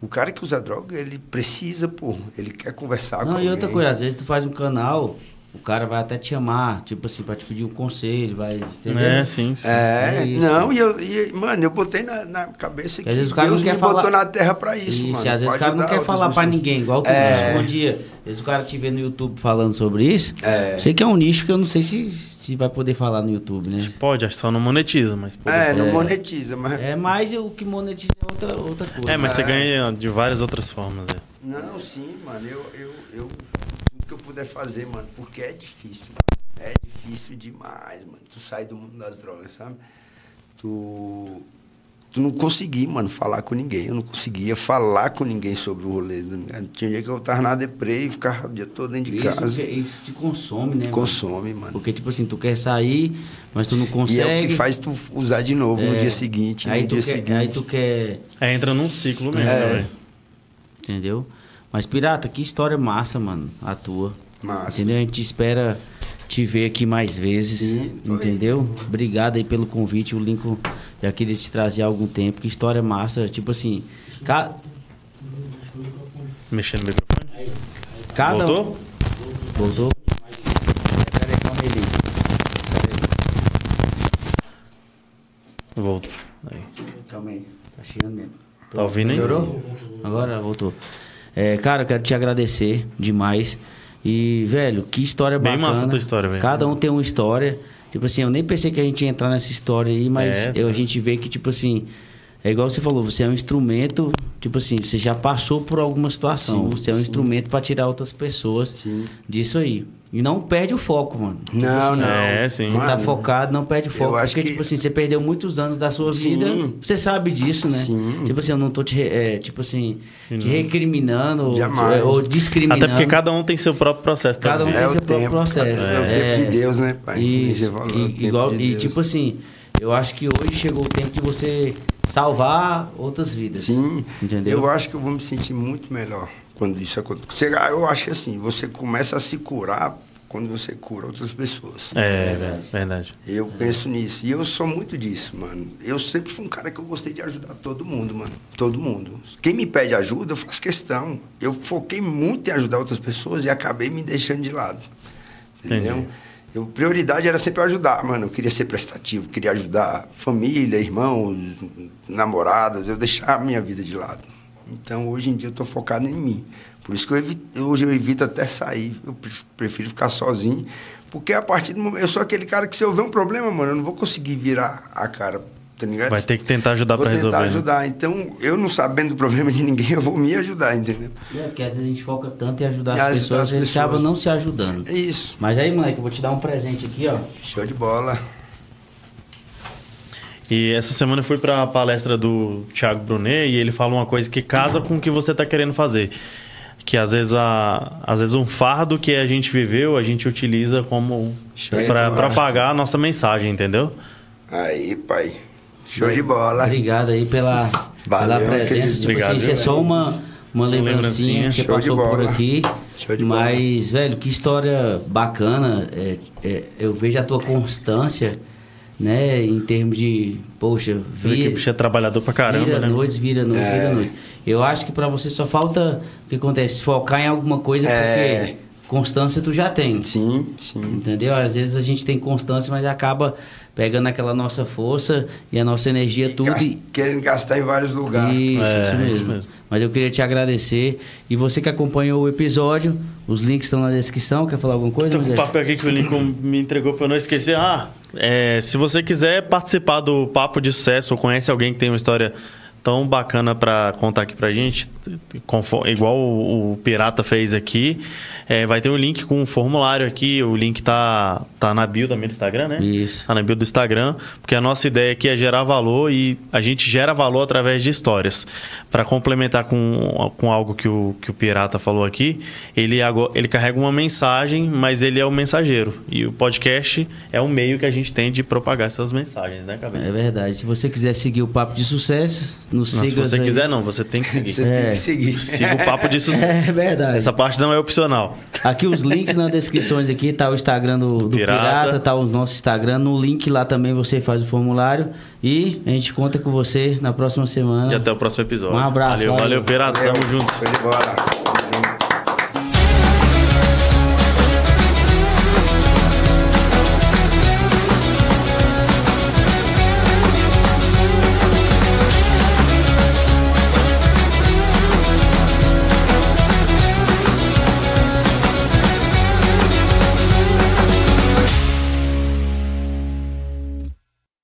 O cara que usa droga, ele precisa, pô. Ele quer conversar com Não, e alguém. outra coisa, às vezes tu faz um canal, o cara vai até te chamar, tipo assim, pra te pedir um conselho, vai. Entendeu? É, sim, sim. É, É isso. não, e, eu, e, mano, eu botei na, na cabeça que às vezes o cara não Deus quer me falar- botou na terra pra isso, mano. Isso, e às vezes pra o cara não quer falar pra pessoas. ninguém, igual tu É. escondia. Às vezes o cara te vê no YouTube falando sobre isso. É. Sei que é um nicho que eu não sei se, se vai poder falar no YouTube, né? Pode, acho que só não monetiza, mas... pode É, não monetiza, mas... É mais o que monetiza é outra, outra coisa. É, mas você É. ganha de várias outras formas, é. Não, sim, mano. Eu, eu, eu. Tudo que eu puder fazer, mano. Porque é difícil. É difícil demais, mano. Tu sai do mundo das drogas, sabe? Tu. Tu não consegui, mano, falar com ninguém. Eu não conseguia falar com ninguém sobre o rolê. Tinha dia que eu tava na deprê e ficava o dia todo dentro de Isso, casa. que- isso te consome, né? mano? Consome, mano. Porque, tipo assim, tu quer sair, mas tu não consegue. E é o que faz tu usar de novo no É. dia seguinte. Aí no tu, dia quer, seguinte. aí tu quer. É, entra num ciclo mesmo, É. né, velho? Entendeu? Mas, Pirata, que história massa, mano, a tua. Massa. Entendeu? A gente espera te ver aqui mais vezes. Sim, tô aí. entendeu? Obrigado aí pelo convite. O Lincoln já queria te trazer há algum tempo. Que história massa. Tipo assim, ca- Mexendo no microfone. cada. Voltou? Voltou? Peraí, calma aí, Lincoln. Volto. Aí. Calma aí. Tá chiando mesmo. Tá ouvindo aí? Melhorou? Agora voltou. É, cara, eu quero te agradecer demais. E, velho, que história Bem bacana. massa a tua história, velho. Cada um tem uma história. Tipo assim, eu nem pensei que a gente ia entrar nessa história aí, mas É, eu- a tá. gente vê que, tipo assim, é igual você falou, você é um instrumento, tipo assim, você já passou por alguma situação. Sim, você é um sim. instrumento pra tirar outras pessoas Sim. disso aí. E não perde o foco, mano. Tipo Não, assim, não. É, sim. Você tá Mano, focado, não perde o foco. eu acho porque, que- tipo assim, você perdeu muitos anos da sua Sim. vida. Você sabe disso, né? Sim. Tipo assim, eu não tô te, é, tipo assim, te recriminando ou, Jamais. ou discriminando. Até porque cada um tem seu próprio processo. Cada um tem É seu próprio tempo, processo. é o tempo de Deus, né, pai? Isso. Falou, E, é tempo igual, de e tipo assim, eu acho que hoje chegou o tempo de você salvar outras vidas. Sim, Entendeu? eu acho que eu vou me sentir muito melhor quando isso acontecer. Você- Eu acho que assim, você começa a se curar quando você cura outras pessoas. É, velho, verdade. Eu penso nisso. E eu sou muito disso, mano. Eu sempre fui um cara que eu gostei de ajudar todo mundo, mano. Todo mundo. Quem me pede ajuda, eu faço questão. Eu foquei muito em ajudar outras pessoas e acabei me deixando de lado. Entendeu? Entendi. Eu, prioridade era sempre ajudar, mano. Eu queria ser prestativo, queria ajudar família, irmãos, namoradas. Eu deixar a minha vida de lado. Então, hoje em dia, eu tô focado em mim. Por isso que eu evito, hoje eu evito até sair. Eu pref- prefiro ficar sozinho. Porque a partir do momento. Eu sou aquele cara que, se eu ver um problema, mano, eu não vou conseguir virar a cara tá ligado? Vai ter que tentar ajudar para resolver. tentar né? ajudar. Então, eu não sabendo do problema de ninguém, eu vou me ajudar, entendeu? É, porque às vezes a gente foca tanto em ajudar as ajudar pessoas, as a gente acaba pessoas. não se ajudando. É isso. Mas aí, moleque, eu vou te dar um presente aqui, ó. Show de bola. E essa semana eu fui para a palestra do Thiago Brunet e ele fala uma coisa que casa com o que você está querendo fazer. Que às vezes, a, às vezes um fardo que a gente viveu, a gente utiliza como para bola. propagar a nossa mensagem, entendeu? Aí, pai. Show de bola. Obrigado aí pela, Valeu, pela presença. Tipo Obrigado, assim, isso é só uma, uma lembrancinha lembrancinha. que de passou por bola. aqui. Show de Mas, velho, que história bacana. É, é, eu vejo a tua constância, né? Em termos de, poxa, Você vê que bicho é trabalhador pra caramba, vira né? noite, vira noite, É. vira noite. Eu acho que pra você só falta o que acontece, focar em alguma coisa, É. porque constância tu já tem. Sim, sim. Entendeu? Às vezes a gente tem constância, mas acaba pegando aquela nossa força e a nossa energia E tudo gas- e, Querendo gastar em vários lugares. isso, É, isso, mesmo. isso mesmo. Mas eu queria te agradecer. E você que acompanhou o episódio, os links estão na descrição. Quer falar alguma coisa? Tô com o papel aqui que o Lincoln me entregou eu não esquecer. Ah, é, se você quiser participar do Papo de Sucesso ou conhece alguém que tem uma história tão bacana pra contar aqui pra gente, confo- igual o, o Pirata fez aqui, é, vai ter um link com um formulário aqui. O link tá, tá na bio também do Instagram, né? Isso. Tá na bio do Instagram, porque a nossa ideia aqui é gerar valor e a gente gera valor através de histórias. Para complementar com, com algo que o, que o Pirata falou aqui, ele, ele carrega uma mensagem, mas ele é o mensageiro. E o podcast é o meio que a gente tem de propagar essas mensagens, né, Cabeça? É verdade. Se você quiser seguir o Papo de Sucesso, nos Não, se você aí. quiser, não, você tem que seguir. Você tem É. que seguir. Siga o Papo de Sucesso. É verdade. Essa parte não é opcional. Aqui os links nas descrições aqui, tá o Instagram do, do Pirata. Pirata. tá o nosso Instagram. No link lá também você faz o formulário. E a gente conta com você na próxima semana. E até o próximo episódio. Um abraço, Valeu, valeu. valeu Pirata. Tamo junto. Show de bola.